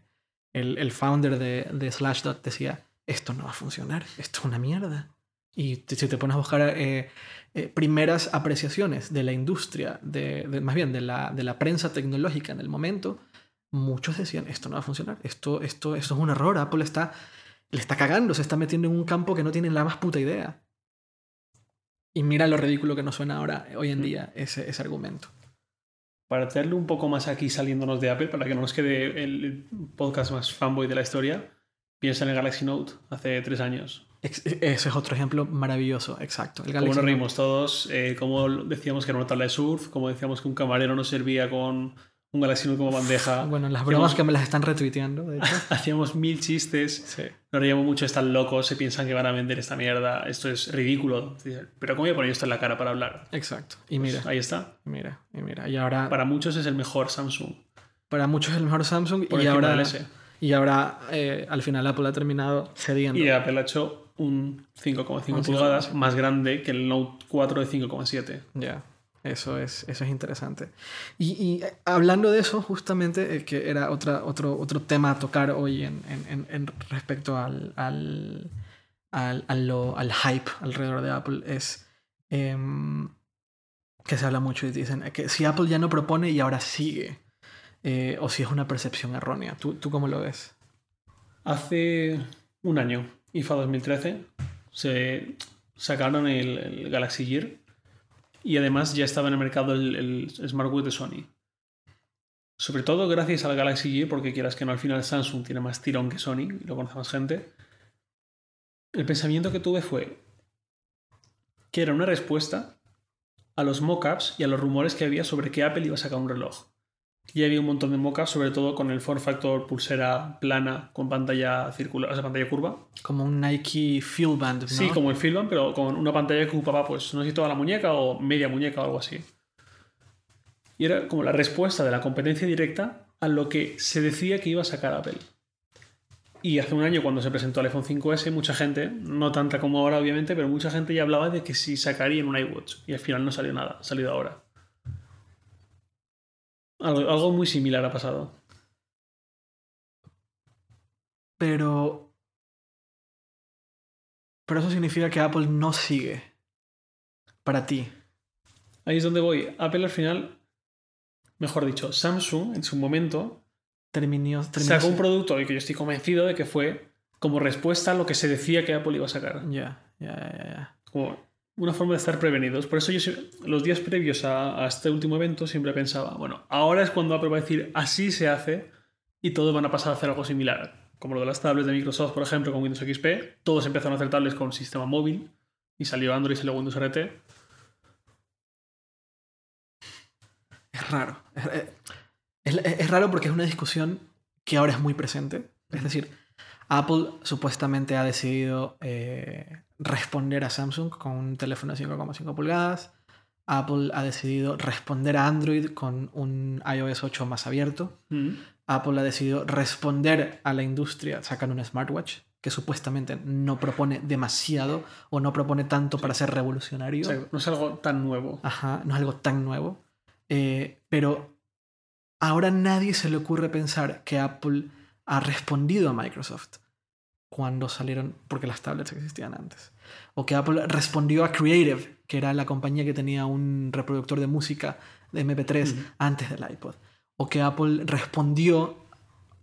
el, el founder de, de Slashdot decía, esto no va a funcionar, esto es una mierda. Y te- si te pones a buscar eh, eh, primeras apreciaciones de la industria, de, de- más bien de la, de la prensa tecnológica en el momento, muchos decían, esto no va a funcionar, esto, esto, esto es un error, Apple está, le está cagando, se está metiendo en un campo que no tienen la más puta idea. Y mira lo ridículo que nos suena ahora, hoy en Mm. día, ese, ese argumento. Para tenerlo un poco más aquí saliéndonos de Apple, para que no nos quede el podcast más fanboy de la historia, piensa en el Galaxy Note hace tres años. Ex- ese es otro ejemplo maravilloso, exacto. El nos reímos todos, eh, como decíamos que era una tabla de surf, como decíamos que un camarero no servía con un Galaxy Note como bandeja. Bueno, las Hacíamos- bromas que me las están retuiteando, de hecho. Hacíamos mil chistes, Sí. nos reíamos mucho, están locos, se piensan que van a vender esta mierda, esto es ridículo. Pero ¿cómo voy a poner esto en la cara para hablar? Exacto. Y Pues mira, ahí está. mira, y mira. Y ahora, para, Para muchos es el mejor Samsung. muchos es el mejor Samsung Por y ahora, y ahora eh, al final Apple ha terminado cediendo. Y Apple ha hecho un 5,5 Un pulgadas 5,7. más grande que el Note 4 de 5,7. Ya, eso es, eso es interesante. Y, y, eh, hablando de eso, justamente, eh, que era otra, otro, otro tema a tocar hoy en, en- en- en respecto al, al, al, al lo- al hype alrededor de Apple, es em, que se habla mucho y dicen eh, que si Apple ya no propone y ahora sigue, eh, o si es una percepción errónea. ¿Tú, ¿Tú cómo lo ves? Hace un año, IFA 2013, se sacaron el, Galaxy Gear y además ya estaba en el mercado el, el Smartwatch de Sony. Sobre todo gracias al Galaxy Gear, porque quieras que no, al final Samsung tiene más tirón que Sony, y lo conoce más gente. El pensamiento que tuve fue que era una respuesta a los mockups y a los rumores que había sobre que Apple iba a sacar un reloj. Y había un montón de mockups, sobre todo con el form factor pulsera plana con pantalla circular, o sea, pantalla curva. Como un Nike Fuel Band, ¿no? Sí, como el Filman, pero con una pantalla que ocupaba, pues, no sé si toda la muñeca o media muñeca o algo así. Y era como la respuesta de la competencia directa a lo que se decía que iba a sacar Apple. Y hace un año, cuando se presentó el iPhone 5S, mucha gente, no tanta como ahora, obviamente, pero mucha gente ya hablaba de que si sacarían un iWatch. Y al final no salió nada, ha salido ahora. Algo, algo muy similar ha pasado. Pero. Pero eso significa que Apple no sigue. Para ti. Ahí es donde voy. Apple al final, mejor dicho, Samsung en su momento Terminó. terminó sacó un producto del que yo estoy convencido de que fue como respuesta a lo que se decía que Apple iba a sacar. Ya, ya, ya. Como una forma de estar prevenidos. Por eso yo los días previos a, este último evento siempre pensaba, bueno, ahora es cuando Apple va a decir así se hace y todos van a pasar a hacer algo similar. Como lo de las tablets de Microsoft, por ejemplo, con Windows XP. Todos empezaron a hacer tablets con sistema móvil y salió Android y salió Windows RT. Es raro. Es, es- es raro porque es una discusión que ahora es muy presente. Es decir, Apple supuestamente ha decidido eh, responder a Samsung con un teléfono de 5,5 pulgadas. Apple ha decidido responder a Android con un iOS 8 más abierto. Mm. Apple ha decidido responder a la industria sacando un smartwatch que supuestamente no propone demasiado o no propone tanto para ser revolucionario. O sea, no es algo tan nuevo. Ajá, no es algo tan nuevo. Eh, pero ahora nadie se le ocurre pensar que Apple ha respondido a Microsoft cuando salieron, porque las tablets existían antes. O que Apple respondió a Creative, que era la compañía que tenía un reproductor de música de MP3 Ujú. antes del iPod. O que Apple respondió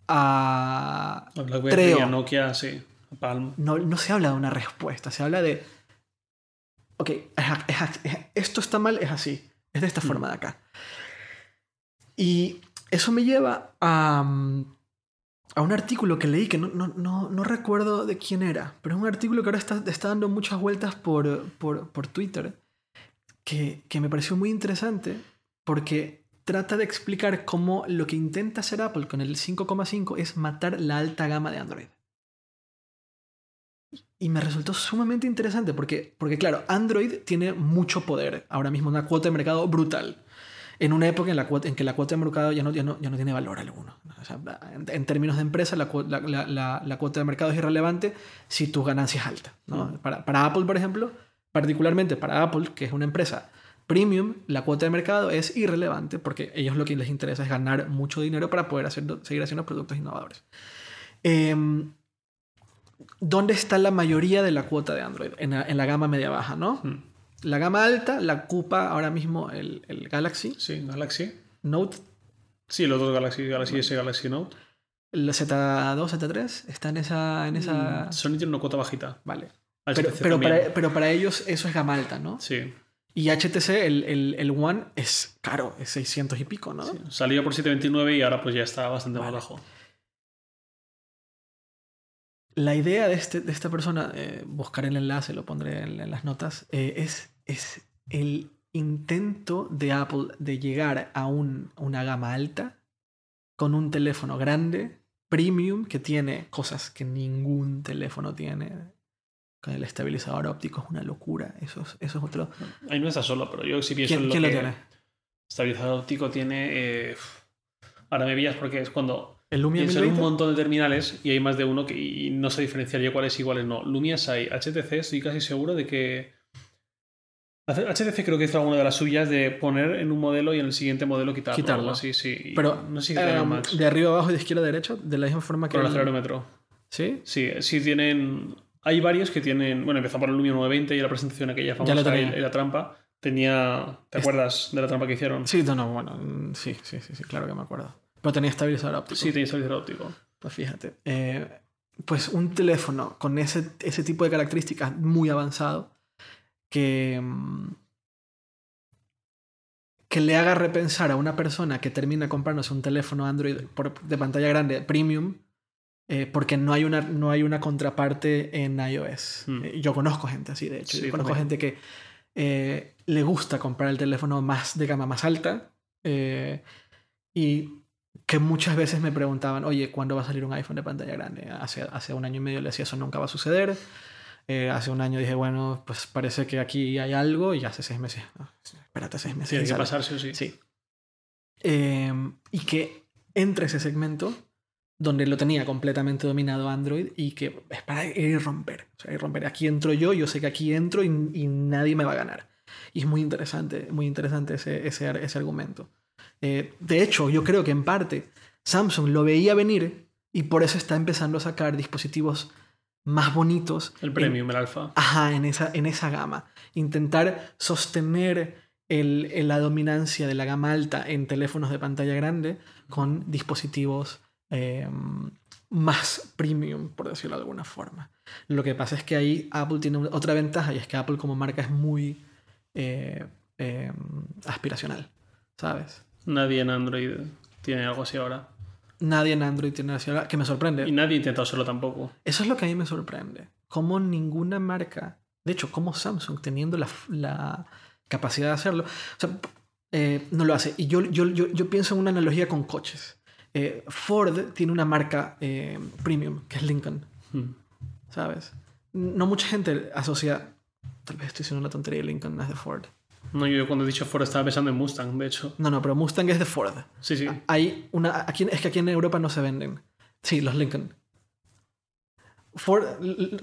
a... A BlackBerry, Treo. a Nokia, sí. A Palm. No, no se habla de una respuesta, se habla de... Ok, es a- es a- es- esto está mal, es así. Es de esta Mm. forma de acá. Y eso me lleva a, mm, a un artículo que leí que no, no, no, no recuerdo de quién era, pero es un artículo que ahora está, está dando muchas vueltas por, por, por Twitter, que, que me pareció muy interesante porque trata de explicar cómo lo que intenta hacer Apple con el 5,5 es matar la alta gama de Android. Y me resultó sumamente interesante porque, porque, claro, Android tiene mucho poder, ahora mismo una cuota de mercado brutal, en una época en, la en que la cuota de mercado ya no, ya no, ya no tiene valor alguno. O sea, en, en, términos de empresa, la, la, la, cuota de mercado es irrelevante si tu ganancia es alta. ¿no? Mm. Para, para Apple, por ejemplo, particularmente para Apple, que es una empresa premium, la cuota de mercado es irrelevante porque ellos lo que les interesa es ganar mucho dinero para poder hacer, seguir haciendo productos innovadores. Eh, ¿Dónde está la mayoría de la cuota de Android? En la, en gama media-baja, ¿no? Hmm. La gama alta la ocupa ahora mismo el, el, Galaxy. Sí, Galaxy. Note. Sí, los dos Galaxy, Galaxy S, Galaxy Note. El Z2, Z3 está en esa... En esa... Mm, Sony tiene una cuota bajita. Vale. Pero, pero, para, pero, para, ellos eso es gama alta, ¿no? Sí. Y HTC, el, el, el One, es caro, es 600 y pico, ¿no? Sí. Salió por 729 y ahora pues ya está bastante vale. más bajo la idea de, este, de esta persona, eh, buscar el enlace, lo pondré en, en las notas, eh, es, es el intento de Apple de llegar a un, una gama alta con un teléfono grande, premium, que tiene cosas que ningún teléfono tiene. Con el estabilizador óptico es una locura. Eso es, eso es otro. Ahí no está solo, pero yo sí pienso ¿Quién, en lo ¿quién que lo tiene? Estabilizador óptico tiene. Eh, ahora me pillas porque es cuando ¿El Lumia Pienso en un montón de terminales y hay más de uno que y no sé diferenciaría cuáles y cuáles no. Lumias hay, HTC estoy casi seguro de que... HTC creo que hizo alguna de las suyas de poner en un modelo y en el siguiente modelo quitarlo. Quitarlo. Sí, sí. Pero no sé si eh, Max. de arriba abajo y de izquierda a derecha, de la misma forma que... Con el el- acelerómetro. ¿Sí? Sí, sí tienen... Hay varios que tienen... Bueno, empezó por el Lumia 920 y la presentación aquella famosa y la trampa. Tenía... ¿Te Es- acuerdas de la trampa que hicieron? Sí, no, no, bueno, mm, sí, sí, sí, sí, claro que me acuerdo. Pero tenía estabilizador óptico. Sí, tenía estabilizador óptico. Pues fíjate. eh, pues un teléfono con ese, ese tipo de características muy avanzado que, mm, que le haga repensar a una persona que termina comprándose un teléfono Android por- de pantalla grande premium eh, porque no hay, una, no hay una contraparte en iOS. Hmm. Eh, Yo conozco gente así, de hecho. Sí, Yo conozco también. gente que eh, le gusta comprar el teléfono más de gama más alta y que muchas veces me preguntaban, oye, ¿cuándo va a salir un iPhone de pantalla grande? Hace, hace un año y medio le decía, eso nunca va a suceder. Eh, hace un año dije, bueno, pues parece que aquí hay algo y hace seis meses. no, espérate seis meses. Tiene y que sale. pasar, sí o sí. Sí. Eh, y que entre ese segmento donde lo tenía completamente dominado Android y que es para ir romper. O sea, ir romper. Aquí entro yo, yo sé que aquí entro y, y nadie me va a ganar. Y es muy interesante, muy interesante ese, ese, ese argumento. Eh, de hecho, yo creo que en parte Samsung lo veía venir y por eso está empezando a sacar dispositivos más bonitos. El en- premium, el alfa. Ajá, en esa, en esa gama. Intentar sostener el- el- la dominancia de la gama alta en teléfonos de pantalla grande con dispositivos eh, más premium, por decirlo de alguna forma. Lo que pasa es que ahí Apple tiene otra ventaja y es que Apple como marca es muy eh, eh, aspiracional, ¿sabes? Nadie en Android tiene algo así ahora. Nadie en Android tiene así, que me sorprende. Y nadie ha intentado hacerlo tampoco. Eso es lo que a mí me sorprende. Cómo ninguna marca, de hecho, como Samsung, teniendo la, la capacidad de hacerlo, o sea, eh, no lo hace. Y yo, yo, yo, yo pienso en una analogía con coches. Eh, Ford tiene una marca eh, premium, que es Lincoln, Hmm. ¿sabes? No mucha gente asocia, tal vez estoy diciendo una tontería, Lincoln no es de Ford. No, yo cuando he dicho Ford estaba pensando en Mustang, de hecho. No, no, pero Mustang es de Ford. Sí, sí. Hay una, aquí, es que aquí en Europa no se venden. Sí, los Lincoln. Ford,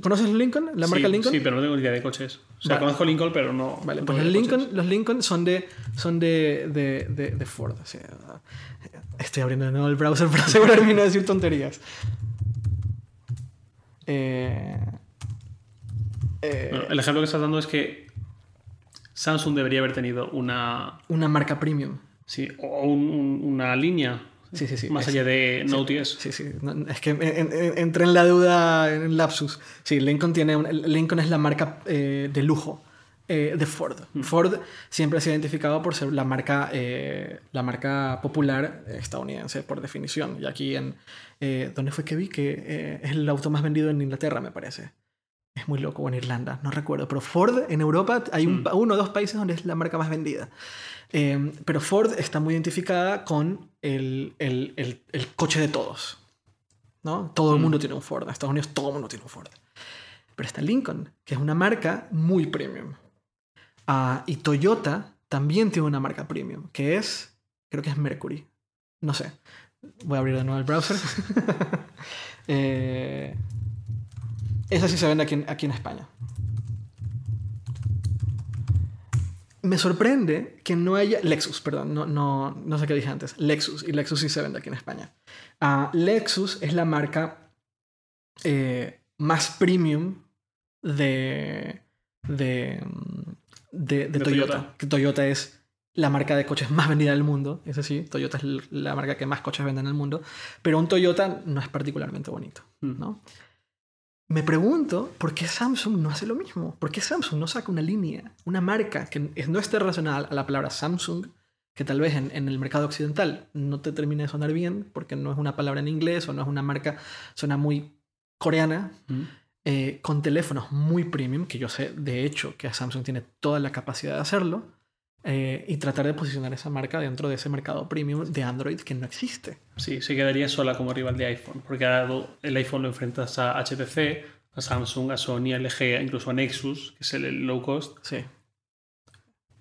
¿Conoces Lincoln? ¿La marca sí, Lincoln? Sí, pero no tengo ni idea de coches. O sea, Vale. conozco Lincoln, pero no. Vale, no pues los Lincoln, coches. los Lincoln son de, son de, de, de, de Ford. o sea, estoy abriendo de nuevo el browser para asegurarme de no decir tonterías. Eh, eh, Bueno, el ejemplo que estás dando es que Samsung debería haber tenido una. una marca premium. Sí, o un- un- una línea Sí, sí, sí. más es- allá de Note 10. Sí, sí. No, es que en- en- entré en la duda, en lapsus. Sí, Lincoln, tiene un- Lincoln es la marca eh, de lujo eh, de Ford. Ford siempre se ha identificado por ser la marca, eh, la marca popular estadounidense, por definición. Y aquí en... ¿Dónde fue que vi? Que es el auto más vendido en Inglaterra, me parece. Es muy loco, o en Irlanda, no recuerdo. Pero Ford en Europa hay un, uno o dos países donde es la marca más vendida. pero Ford está muy identificada con el, el, el, coche de todos. ¿no? Todo el mundo tiene un Ford. En Estados Unidos todo el mundo tiene un Ford. Pero está Lincoln, que es una marca muy premium. Ah, y Toyota también tiene una marca premium, que es, creo que es Mercury. No sé. Voy a abrir de nuevo el browser. eh, esa sí se vende aquí, aquí en España. Me sorprende que no haya. Lexus, perdón, no, no, no sé qué dije antes. Lexus, y Lexus sí se vende aquí en España. Uh, Lexus es la marca eh, más premium de, de, de, Toyota. Que Toyota es la marca de coches más vendida del mundo. Es sí, Toyota es la marca que más coches vende en el mundo. Pero un Toyota no es particularmente bonito. Mm. Me pregunto por qué Samsung no hace lo mismo. ¿Por qué Samsung no saca una línea, una marca que no esté relacionada a la palabra Samsung, que tal vez en, el mercado occidental no te termine de sonar bien, porque no es una palabra en inglés o no es una marca, suena muy coreana. Mm. Eh, con teléfonos muy premium, que yo sé de hecho que Samsung tiene toda la capacidad de hacerlo, eh, y tratar de posicionar esa marca dentro de ese mercado premium de Android que no existe. Sí, se quedaría sola como rival de iPhone, porque el iPhone lo enfrentas a HTC, a Samsung, a Sony, a LG, incluso a Nexus, que es el, low cost. Sí.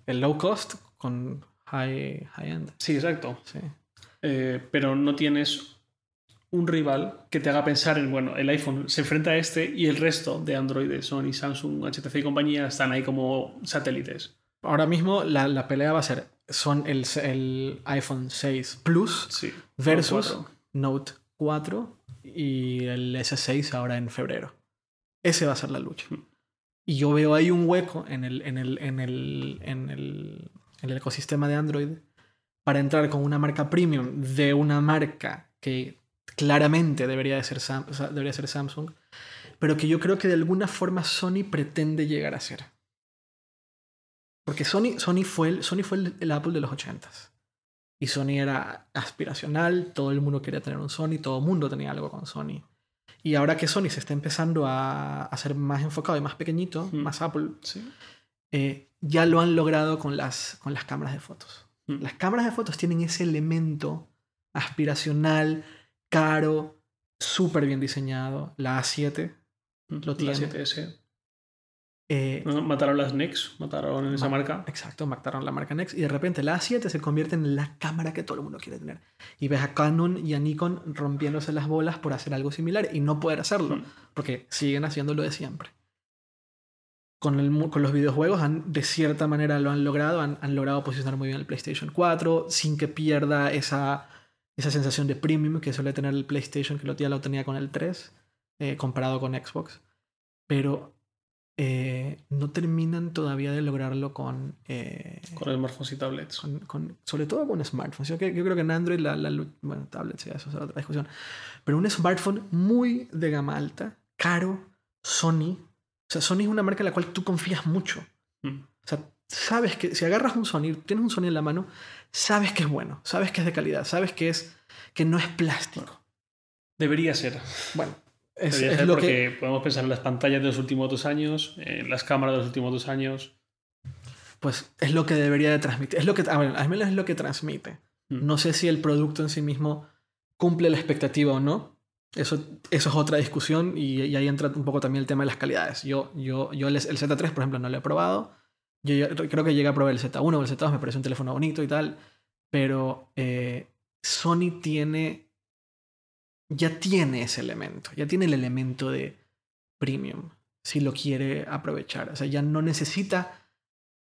El low cost con high, high end. Sí, exacto. Sí. Eh, pero no tienes un rival que te haga pensar en, bueno, el iPhone se enfrenta a este y el resto de Android, Sony, Samsung, HTC y compañía están ahí como satélites. Ahora mismo la, pelea va a ser son el, el iPhone 6 Plus versus Note 4 y el S6 ahora en febrero. Ese va a ser la lucha. Hmm. Y yo veo ahí un hueco en el, en el, en el, en el, en el ecosistema de Android para entrar con una marca premium de una marca que claramente debería, de ser debería ser Samsung, pero que yo creo que de alguna forma Sony pretende llegar a ser. Porque Sony, Sony fue, el, Sony fue el, Apple de los 80s. Y Sony era aspiracional, todo el mundo quería tener un Sony, todo el mundo tenía algo con Sony. Y ahora que Sony se está empezando a, a ser más enfocado y más pequeñito, mm. más Apple, eh, ya lo han logrado con las, con las cámaras de fotos. Mm. Las cámaras de fotos tienen ese elemento aspiracional, caro, súper bien diseñado. La A7 mm, lo tiene. La 7S. Eh, mataron las Nex, mataron esa marca. Exacto, mataron la marca Nex y de repente la A7 se convierte en la cámara que todo el mundo quiere tener. Y ves a Canon y a Nikon rompiéndose las bolas por hacer algo similar y no poder hacerlo, mm. porque siguen haciendo lo de siempre. Con, el, con, los videojuegos han, de cierta manera lo han logrado, han, han, logrado posicionar muy bien el PlayStation 4 sin que pierda esa esa sensación de premium que suele tener el PlayStation, que ya lo tenía con el 3, eh, comparado con Xbox. Pero eh, no terminan todavía de lograrlo con... Eh, con smartphones y tablets. Con, sobre todo con smartphones. Yo, yo, creo que en Android, la, la, bueno, tablets, eso es otra discusión. Pero un smartphone muy de gama alta, caro, Sony. O sea, Sony es una marca en la cual tú confías mucho. Mm. O sea, sabes que si agarras un Sony, tienes un Sony en la mano, sabes que es bueno, sabes que es de calidad, sabes que, es, que no es plástico. Debería ser. Bueno, es, es lo porque que... podemos pensar en las pantallas de los últimos dos años, en las cámaras de los últimos dos años. Pues es lo que debería de transmitir. Es lo que, al menos es lo que transmite. Mm. No sé si el producto en sí mismo cumple la expectativa o no. Eso, eso es otra discusión y, ahí entra un poco también el tema de las calidades. Yo, yo, yo el, el Z3, por ejemplo, no lo he probado yo creo que llegué a probar el Z1 o el Z2, me parece un teléfono bonito y tal, pero eh, Sony tiene, ya tiene ese elemento, ya tiene el elemento de premium, si lo quiere aprovechar. O sea, ya no necesita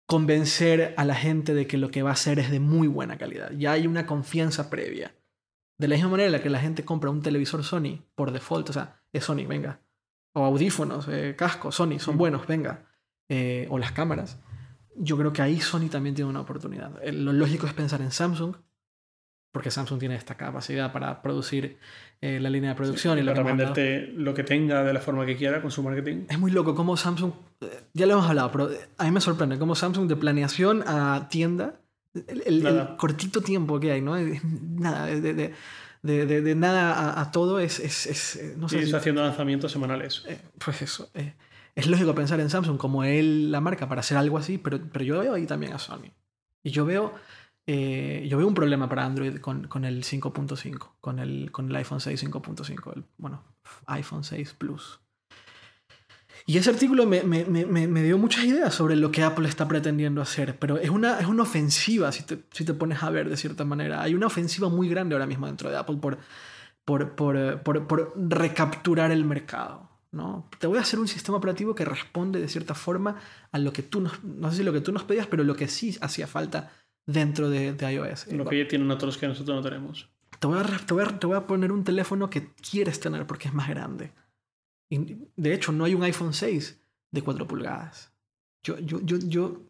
convencer a la gente de que lo que va a hacer es de muy buena calidad. Ya hay una confianza previa. De la misma manera en la que la gente compra un televisor Sony por default, o sea, es Sony, venga. O audífonos, eh, cascos, Sony, son buenos, venga. Eh, o las cámaras yo creo que ahí Sony también tiene una oportunidad. Lo lógico es pensar en Samsung, porque Samsung tiene esta capacidad para producir eh, la línea de producción y lo para que venderte lo que tenga de la forma que quiera con su marketing. Es muy loco cómo Samsung, eh, ya lo hemos hablado, pero a mí me sorprende cómo Samsung de planeación a tienda, el, el- el cortito tiempo que hay, ¿no? Nada, de, de- de- de- nada a, a todo es, es, es, eh, no Y sé, si- está haciendo lanzamientos semanales. eh, pues eso. eh, es lógico pensar en Samsung como él la marca para hacer algo así, pero, pero yo veo ahí también a Sony. Y yo veo, eh, yo veo un problema para Android con, con el 5.5, con el, con el iPhone 6 5.5, el, bueno, iPhone 6 Plus. Y ese artículo me, me- me- me- me dio muchas ideas sobre lo que Apple está pretendiendo hacer, pero es una, es una ofensiva si te, si te pones a ver de cierta manera. Hay una ofensiva muy grande ahora mismo dentro de Apple por, por, por, eh, por- por recapturar el mercado. ¿no? Te voy a hacer un sistema operativo que responde de cierta forma a lo que tú nos, no sé si lo que tú nos pedías, pero lo que sí hacía falta dentro de, de iOS. Lo que ya tienen otros que nosotros no tenemos. Te voy, a, te, voy a, te voy a poner un teléfono que quieres tener porque es más grande. Y, de hecho, no hay un iPhone 6 de 4 pulgadas. Yo, yo, yo, yo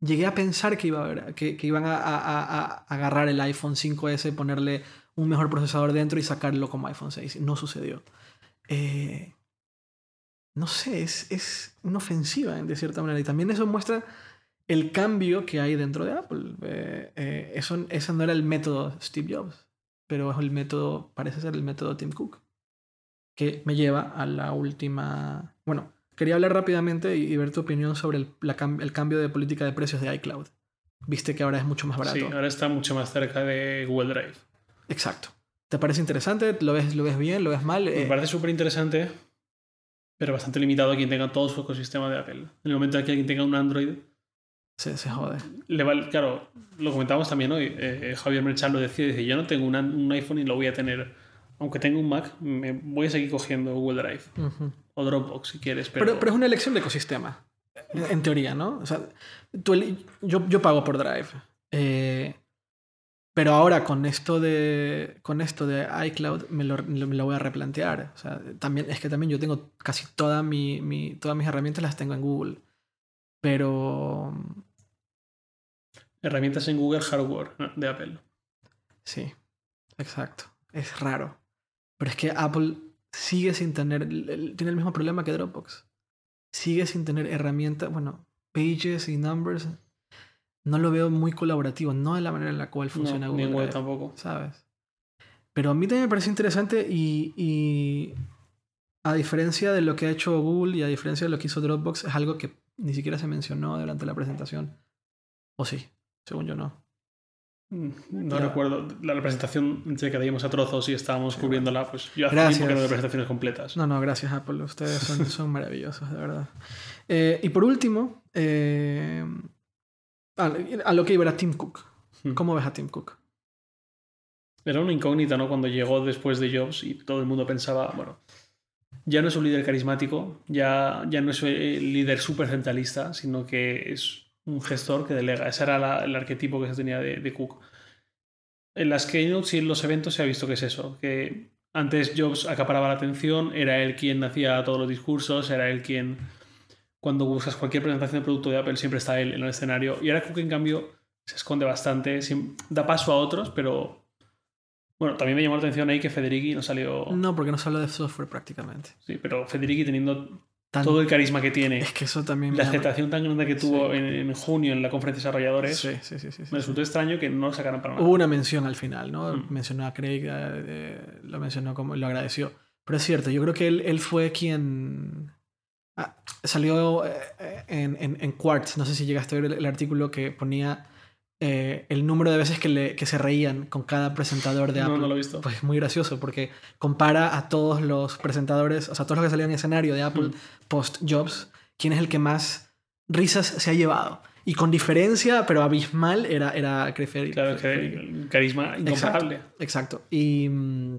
llegué a pensar que, iba a haber, que, que iban a, a- a- a agarrar el iPhone 5S, ponerle un mejor procesador dentro y sacarlo como iPhone 6. No sucedió. Eh, no sé, es, es una ofensiva de cierta manera. Y también eso muestra el cambio que hay dentro de Apple. Eh, eh, eso, ese no era el método Steve Jobs, pero es el método, parece ser el método Tim Cook, que me lleva a la última... Bueno, quería hablar rápidamente y, y ver tu opinión sobre el, la el cambio de política de precios de iCloud. Viste que ahora es mucho más barato. Sí, ahora está mucho más cerca de Google Drive. Exacto. ¿Te parece interesante? ¿Lo ves, lo ves bien? ¿Lo ves mal? Me Eh, parece súper interesante, pero bastante limitado a quien tenga todo su ecosistema de Apple. En el momento en que alguien tenga un Android, se, se jode. le vale, claro, lo comentamos también hoy. eh, Javier Merchan lo decía, dice, yo no tengo un, an- un iPhone y lo voy a tener. Aunque tenga un Mac, me voy a seguir cogiendo Google Drive Ujú. o Dropbox si quieres, pero, Pero, pero es una elección de ecosistema, en teoría, ¿no? O sea, tú yo, yo pago por Drive. eh, pero ahora con esto de, con esto de iCloud me lo, me lo voy a replantear. O sea, también, es que también yo tengo casi toda mi, mi- todas mis herramientas las tengo en Google. Pero herramientas en Google Hardware de Apple. sí, exacto. Es raro. Pero es que Apple sigue sin tener, tiene el mismo problema que Dropbox. Sigue sin tener herramientas, bueno, Pages y Numbers. No lo veo muy colaborativo, no de la manera en la cual funciona no, ni Google. Drive, tampoco. ¿Sabes? Pero a mí también me parece interesante y, y a diferencia de lo que ha hecho Google y a diferencia de lo que hizo Dropbox, es algo que ni siquiera se mencionó durante la presentación. O sí, según yo no. Mm, No Ya. recuerdo. La presentación entre que leíamos a trozos y estábamos Sí, cubriéndola, pues yo hace Gracias. tiempo que no doy presentaciones completas. No, no, gracias Apple. Ustedes son, son maravillosos, de verdad. Eh, y por último, eh, a, a lo que iba era Tim Cook. Hmm. ¿Cómo ves a Tim Cook? Era una incógnita, ¿no? Cuando llegó después de Jobs y todo el mundo pensaba, bueno, ya no es un líder carismático, ya, ya no es el líder súper centralista, sino que es un gestor que delega. Ese era la- el arquetipo que se tenía de, de Cook. En las keynotes y en los eventos se ha visto que es eso, que antes Jobs acaparaba la atención, era él quien hacía todos los discursos, era él quien, cuando buscas cualquier presentación de producto de Apple, siempre está él en el escenario. Y ahora Cook, en cambio, se esconde bastante, da paso a otros, pero bueno, también me llamó la atención ahí que Federici no salió. No, porque no se habla de software prácticamente. Sí, pero Federici teniendo Tan- todo el carisma que tiene, Es que eso también la llama- aceptación tan grande que tuvo Sí. en, en junio en la conferencia de desarrolladores, Sí, sí, sí. me resultó extraño que no lo sacaran para nada. Hubo una mención al final, ¿no? Mm. Mencionó a Craig, eh, eh, lo mencionó como lo agradeció. Pero es cierto, yo creo que él, él fue quien ah, salió eh, eh, en, en, en Quartz. No sé si llegaste a ver el, el artículo que ponía eh, el número de veces que, le, que se reían con cada presentador de no, Apple. no lo he visto. Pues es muy gracioso porque compara a todos los presentadores, o sea, todos los que salían en escenario de Apple Mm. post-Jobs, quién es el que más risas se ha llevado. Y con diferencia, pero abismal, era, era Federighi. claro, que carisma incomparable. Exacto. Y mm,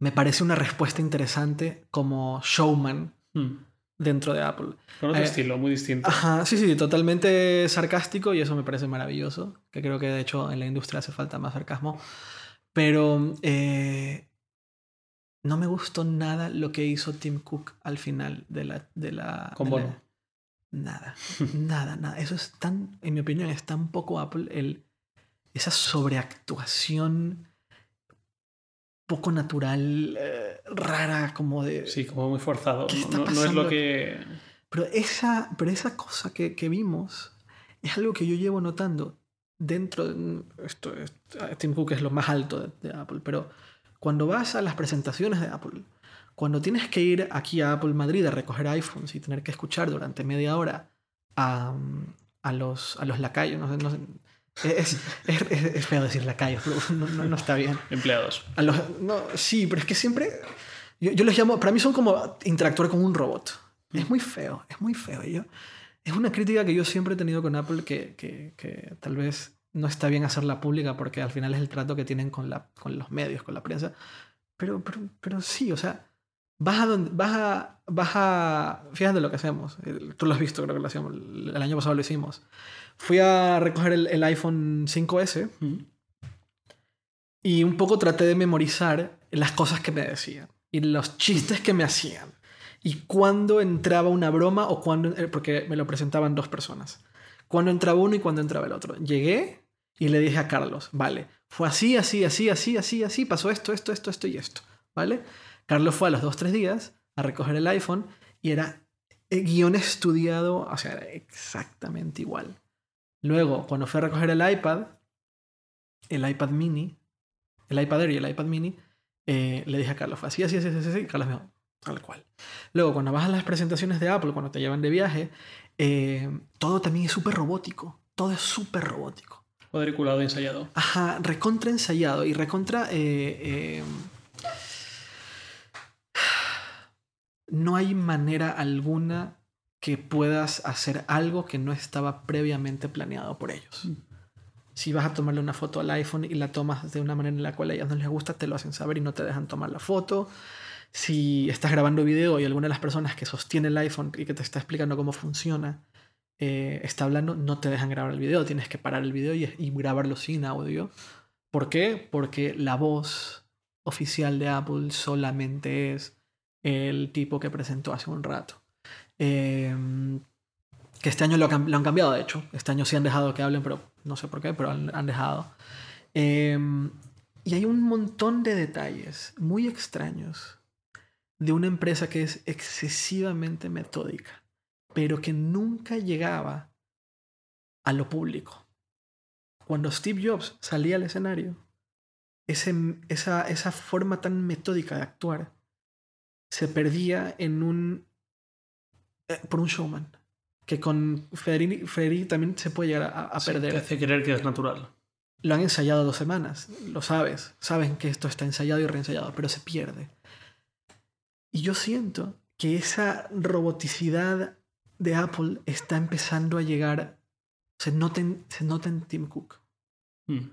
me parece una respuesta interesante como showman Mm. Dentro de Apple. Con otro Eh, estilo, muy distinto. Ajá, sí, sí, totalmente sarcástico y eso me parece maravilloso, que creo que de hecho en la industria hace falta más sarcasmo. Pero eh, no me gustó nada lo que hizo Tim Cook al final de la... De la Con de la- Bono. Nada, nada, nada. Eso es tan, en mi opinión, es tan poco Apple el, esa sobreactuación poco natural, eh, rara, como de... Sí, como muy forzado. ¿Qué está No, no es lo que... Pero esa, pero esa cosa que, que vimos es algo que yo llevo notando dentro de... Esto, esto- Tim Cook es lo más alto de, de Apple, pero cuando vas a las presentaciones de Apple, cuando tienes que ir aquí a Apple Madrid a recoger iPhones y tener que escuchar durante media hora a, a los, a los lacayos, no sé, no sé, es, es, es- feo decir lacayos, pero no, no- no está bien. Empleados. A los, no, sí, pero es que siempre. Yo, yo los llamo. Para mí son como interactuar con un robot. Es muy feo, es muy feo. Yo, es una crítica que yo siempre he tenido con Apple que, que, que tal vez no está bien hacerla pública porque al final es el trato que tienen con, la, con los medios, con la prensa. Pero, pero, pero sí, o sea, vas a donde. Vas a. Vas a. Fíjate lo que hacemos. El- Tú lo has visto, creo que lo hacíamos. El año pasado lo hicimos. Fui a recoger el, el iPhone 5S Mm. y un poco traté de memorizar las cosas que me decían y los chistes que me hacían y cuándo entraba una broma o cuándo eh, porque me lo presentaban dos personas. Cuándo entraba uno y cuándo entraba el otro. Llegué y le dije a Carlos vale fue así así así así así así pasó esto esto esto esto y esto vale Carlos fue a los dos tres días a recoger el iPhone y era eh, guion estudiado o sea era exactamente igual luego cuando fui a recoger el iPad el iPad mini el iPad Air y el iPad mini, eh, le dije a Carlos, así, así, así, así, así, Carlos me dijo, tal cual. Luego, cuando vas a las presentaciones de Apple, cuando te llevan de viaje, eh, todo también es súper robótico, todo es súper robótico. Cuadriculado ensayado. Ajá, recontra ensayado y recontra... eh, no hay manera alguna que puedas hacer algo que no estaba previamente planeado por ellos. Si vas a tomarle una foto al iPhone y la tomas de una manera en la cual a ellos no les gusta, te lo hacen saber y no te dejan tomar la foto. Si estás grabando video y alguna de las personas que sostiene el iPhone y que te está explicando cómo funciona eh, está hablando, no te dejan grabar el video. Tienes que parar el video y, y grabarlo sin audio. ¿Por qué? Porque la voz oficial de Apple solamente es el tipo que presentó hace un rato. Eh, que este año lo, lo han cambiado, de hecho. Este año sí han dejado que hablen, pero no sé por qué, pero han, han dejado. Eh, y hay un montón de detalles muy extraños de una empresa que es excesivamente metódica, pero que nunca llegaba a lo público. Cuando Steve Jobs salía al escenario, ese, esa, esa forma tan metódica de actuar se perdía en un eh, por un showman que con Federici, Federici también se puede llegar a, a Sí, perder Te hace creer que es natural. lo han ensayado dos semanas, lo sabes, saben que esto está ensayado y reensayado, pero se pierde. Y yo siento que esa roboticidad de Apple está empezando a llegar, se nota en, se nota en Tim Cook Mm.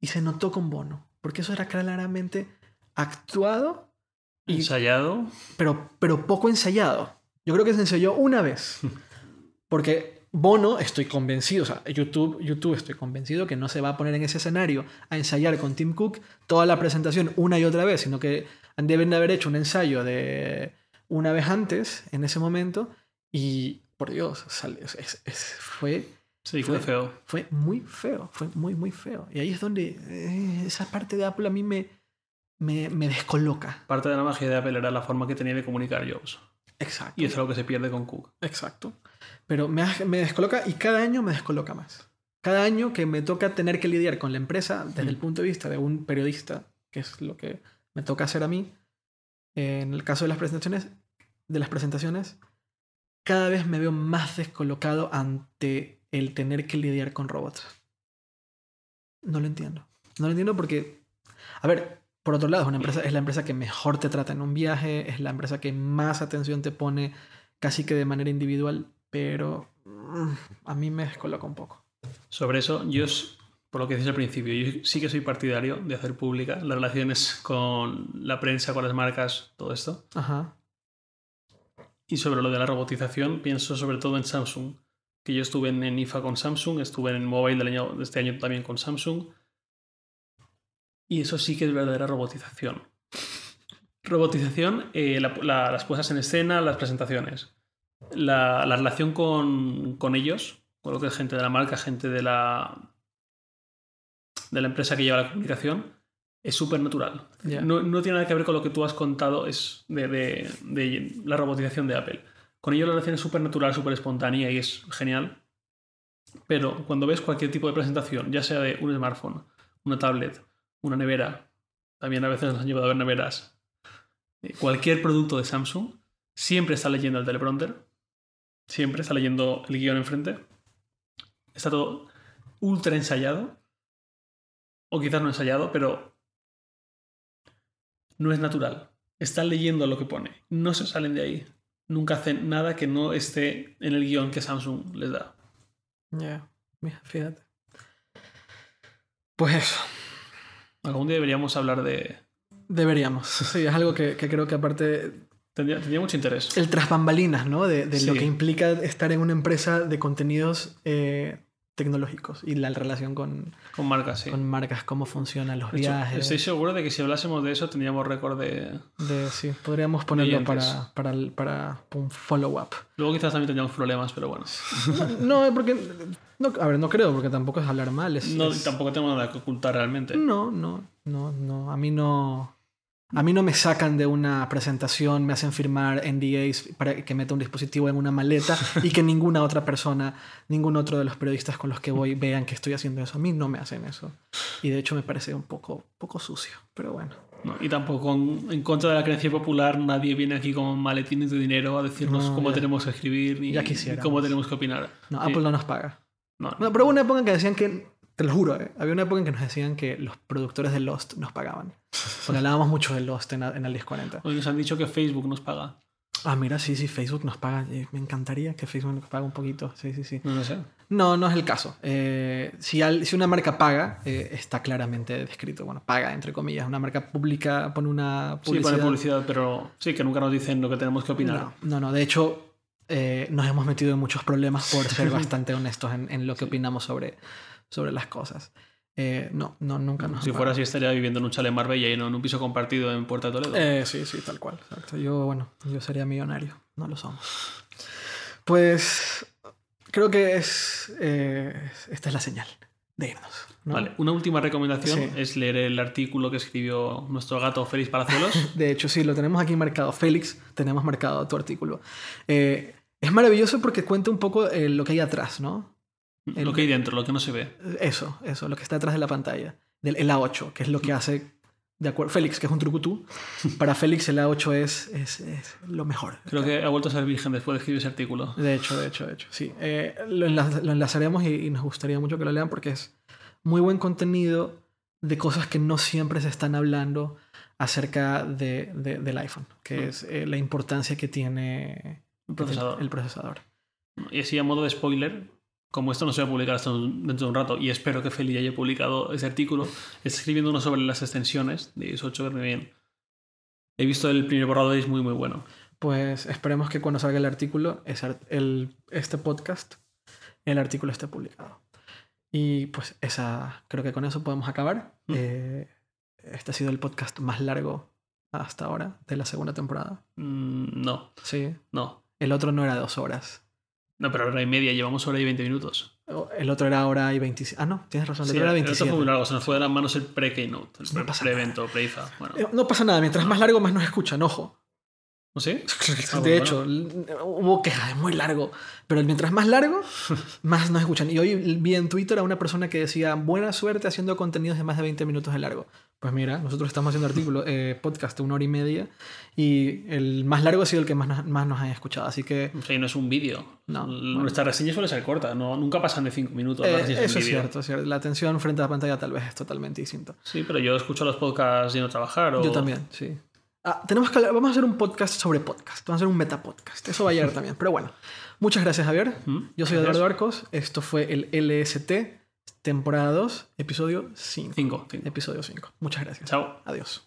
y se notó con Bono, porque eso era claramente actuado, Y- Ensayado. pero, pero poco ensayado. Yo creo que se ensayó una vez, porque Bono, estoy convencido, o sea, YouTube, YouTube estoy convencido que no se va a poner en ese escenario a ensayar con Tim Cook toda la presentación una y otra vez, sino que deben de haber hecho un ensayo de una vez antes, en ese momento, y por Dios, sale- es- es- fue, dijo de Fue- feo. fue muy feo, fue muy, muy feo. Y ahí es donde eh, esa parte de Apple a mí me, me, me descoloca. Parte de la magia de Apple era la forma que tenía de comunicar Jobs. Exacto. Y es algo que se pierde con Cook. Exacto. Pero me, me descoloca y cada año me descoloca más. Cada año que me toca tener que lidiar con la empresa desde el punto de vista de un periodista, que es lo que me toca hacer a mí, en el caso de las presentaciones, de las presentaciones, cada vez me veo más descolocado ante el tener que lidiar con robots. No lo entiendo. No lo entiendo porque, a ver, por otro lado, es, una empresa, es la empresa que mejor te trata en un viaje, es la empresa que más atención te pone casi que de manera individual, pero mm, a mí me descoloca un poco. Sobre eso, yo, por lo que decías al principio, yo sí que soy partidario de hacer públicas las relaciones con la prensa, con las marcas, todo esto. Ajá. Y sobre lo de la robotización, pienso sobre todo en Samsung. Que yo estuve en, en IFA con Samsung, estuve en Mobile del año, de este año también con Samsung. Y eso sí que es verdadera robotización. Robotización, eh, la- la- las puestas en escena, las presentaciones. La, la relación con, con ellos, con lo que es gente de la marca, gente de la. de la empresa que lleva la comunicación es súper natural. No, no tiene nada que ver con lo que tú has contado es de, de- de la robotización de Apple. Con ellos la relación es súper natural, súper espontánea y es genial. Pero cuando ves cualquier tipo de presentación, ya sea de un smartphone, una tablet, una nevera, también a veces nos han llevado a ver neveras, eh, cualquier producto de Samsung, siempre está leyendo el teleprompter, siempre está leyendo el guion enfrente. Está todo ultra ensayado, o quizás no ensayado, pero no es natural. Están leyendo lo que pone, no se salen de ahí. Nunca hacen nada que no esté en el guion que Samsung les da. Ya, fíjate. Pues Algún día deberíamos hablar de... deberíamos. Sí, es algo que, que creo que aparte Tendría, tendría mucho interés. el tras bambalinas, ¿no? De, de lo que implica estar en una empresa de contenidos eh, tecnológicos y la relación con, Con marcas, sí. con marcas, cómo funcionan los hecho, viajes. estoy seguro de que si hablásemos de eso tendríamos récord de... de, sí, podríamos ponerlo para, para, para un follow-up. Luego quizás también tendríamos problemas, pero bueno. No, porque. No, a ver, no creo, porque tampoco es hablar mal. Es, No, es- Tampoco tenemos nada que ocultar realmente. No, no, no, no. A mí no. A mí no me sacan de una presentación, me hacen firmar NDAs para que meta un dispositivo en una maleta y que ninguna otra persona, ningún otro de los periodistas con los que voy vean que estoy haciendo eso. A mí no me hacen eso. Y de hecho me parece un poco, poco sucio, pero bueno. No, y tampoco en, contra de la creencia popular nadie viene aquí con maletines de dinero a decirnos No, cómo ya. tenemos que escribir ni, Ya ni quisiéramos. cómo tenemos que opinar. No, Sí. Apple no nos paga. No, pero hubo una época que decían que, te lo juro, ¿eh? había una época en que nos decían que los productores de Lost nos pagaban. Porque hablábamos mucho de Lost en, en el 1040. Hoy nos han dicho que Facebook nos paga. Ah, mira, sí, sí, Facebook nos paga. Eh, Me encantaría que Facebook nos pague un poquito. Sí, sí, sí. No lo sé. No, no es el caso. Eh, si, al- si una marca paga, eh, está claramente descrito. Bueno, paga, entre comillas. Una marca pública pone una Sí, publicidad. pone publicidad, pero sí, que nunca nos dicen lo que tenemos que opinar. No, no, no. De hecho, eh, nos hemos metido en muchos problemas por ser bastante honestos en, en lo que opinamos sobre, sobre las cosas. Eh, no, no, nunca nos si han fuera así, estaría viviendo en un chalet en Marbella y no en un piso compartido en Puerta de Toledo. Eh, sí, sí, tal cual. Exacto. Yo, bueno, yo sería millonario. No lo somos. Pues creo que es, eh, esta es la señal de irnos. ¿no? Vale, una última recomendación Sí. es leer el artículo que escribió nuestro gato Félix Palazuelos. De hecho, sí, lo tenemos aquí marcado. Félix, tenemos marcado tu artículo. Eh, es maravilloso porque cuenta un poco eh, lo que hay atrás, ¿no? El- lo que hay dentro, lo que no se ve. Eso, eso, lo que está detrás de la pantalla. Del el A8, que es lo que hace, de acuerdo, Félix, que es un trucutú. Para Félix el A8 es, es, es lo mejor. Creo que ha vuelto a ser virgen después de escribir ese artículo. De hecho, de hecho, de hecho, sí. Eh, lo, enlaz- lo enlazaremos y, y nos gustaría mucho que lo lean porque es muy buen contenido de cosas que no siempre se están hablando acerca de, de- del iPhone, que Mm. es eh, la importancia que tiene El procesador. el procesador. Y así a modo de spoiler, como esto no se va a publicar hasta un- dentro de un rato, y espero que Feli haya publicado ese artículo, está escribiendo uno sobre las extensiones de iOS 8 que me bien. He visto el primer borrador y es muy muy bueno. Pues esperemos que cuando salga el artículo, el, este podcast, el artículo esté publicado. Y pues esa, creo que con eso podemos acabar. Mm. Eh, este ha sido el podcast más largo hasta ahora de la segunda temporada. Mm, no, Sí. no. El otro no era dos horas. No, pero hora y media, llevamos hora y 20 minutos. O- El otro era hora y 25. Ah, no, tienes razón. El Sí, otro era el otro 27. fue muy largo, se nos fue de las manos el pre-keynote, el No pre- pre-evento, pre-IFA. Bueno, Eh, No pasa nada, mientras más largo, más nos escuchan, ojo. ¿No sé? Ah, de bueno, hecho, hubo quejas, es muy largo. Pero mientras más largo, más nos escuchan. Y hoy vi en Twitter a una persona que decía, buena suerte haciendo contenidos de más de 20 minutos de largo. Pues mira, nosotros estamos haciendo artículos, eh, podcast de una hora y media. Y el más largo ha sido el que más más nos han escuchado. Así que y no es un vídeo. No. Nuestra reseña suele ser corta, no, nunca pasan de 5 minutos. eh, eso es cierto, cierto. La atención frente a la pantalla tal vez es totalmente distinta. Sí, pero yo escucho los podcasts yendo a trabajar. O... Yo también, sí. Ah, tenemos que hablar- vamos a hacer un podcast sobre podcast. Vamos a hacer un metapodcast. Eso va a llegar también. Pero bueno, muchas gracias, Javier. Yo soy. Eduardo Arcos. Esto fue el LST, temporada 2, episodio 5. Cinco, cinco. Episodio 5. Muchas gracias. Chao. Adiós.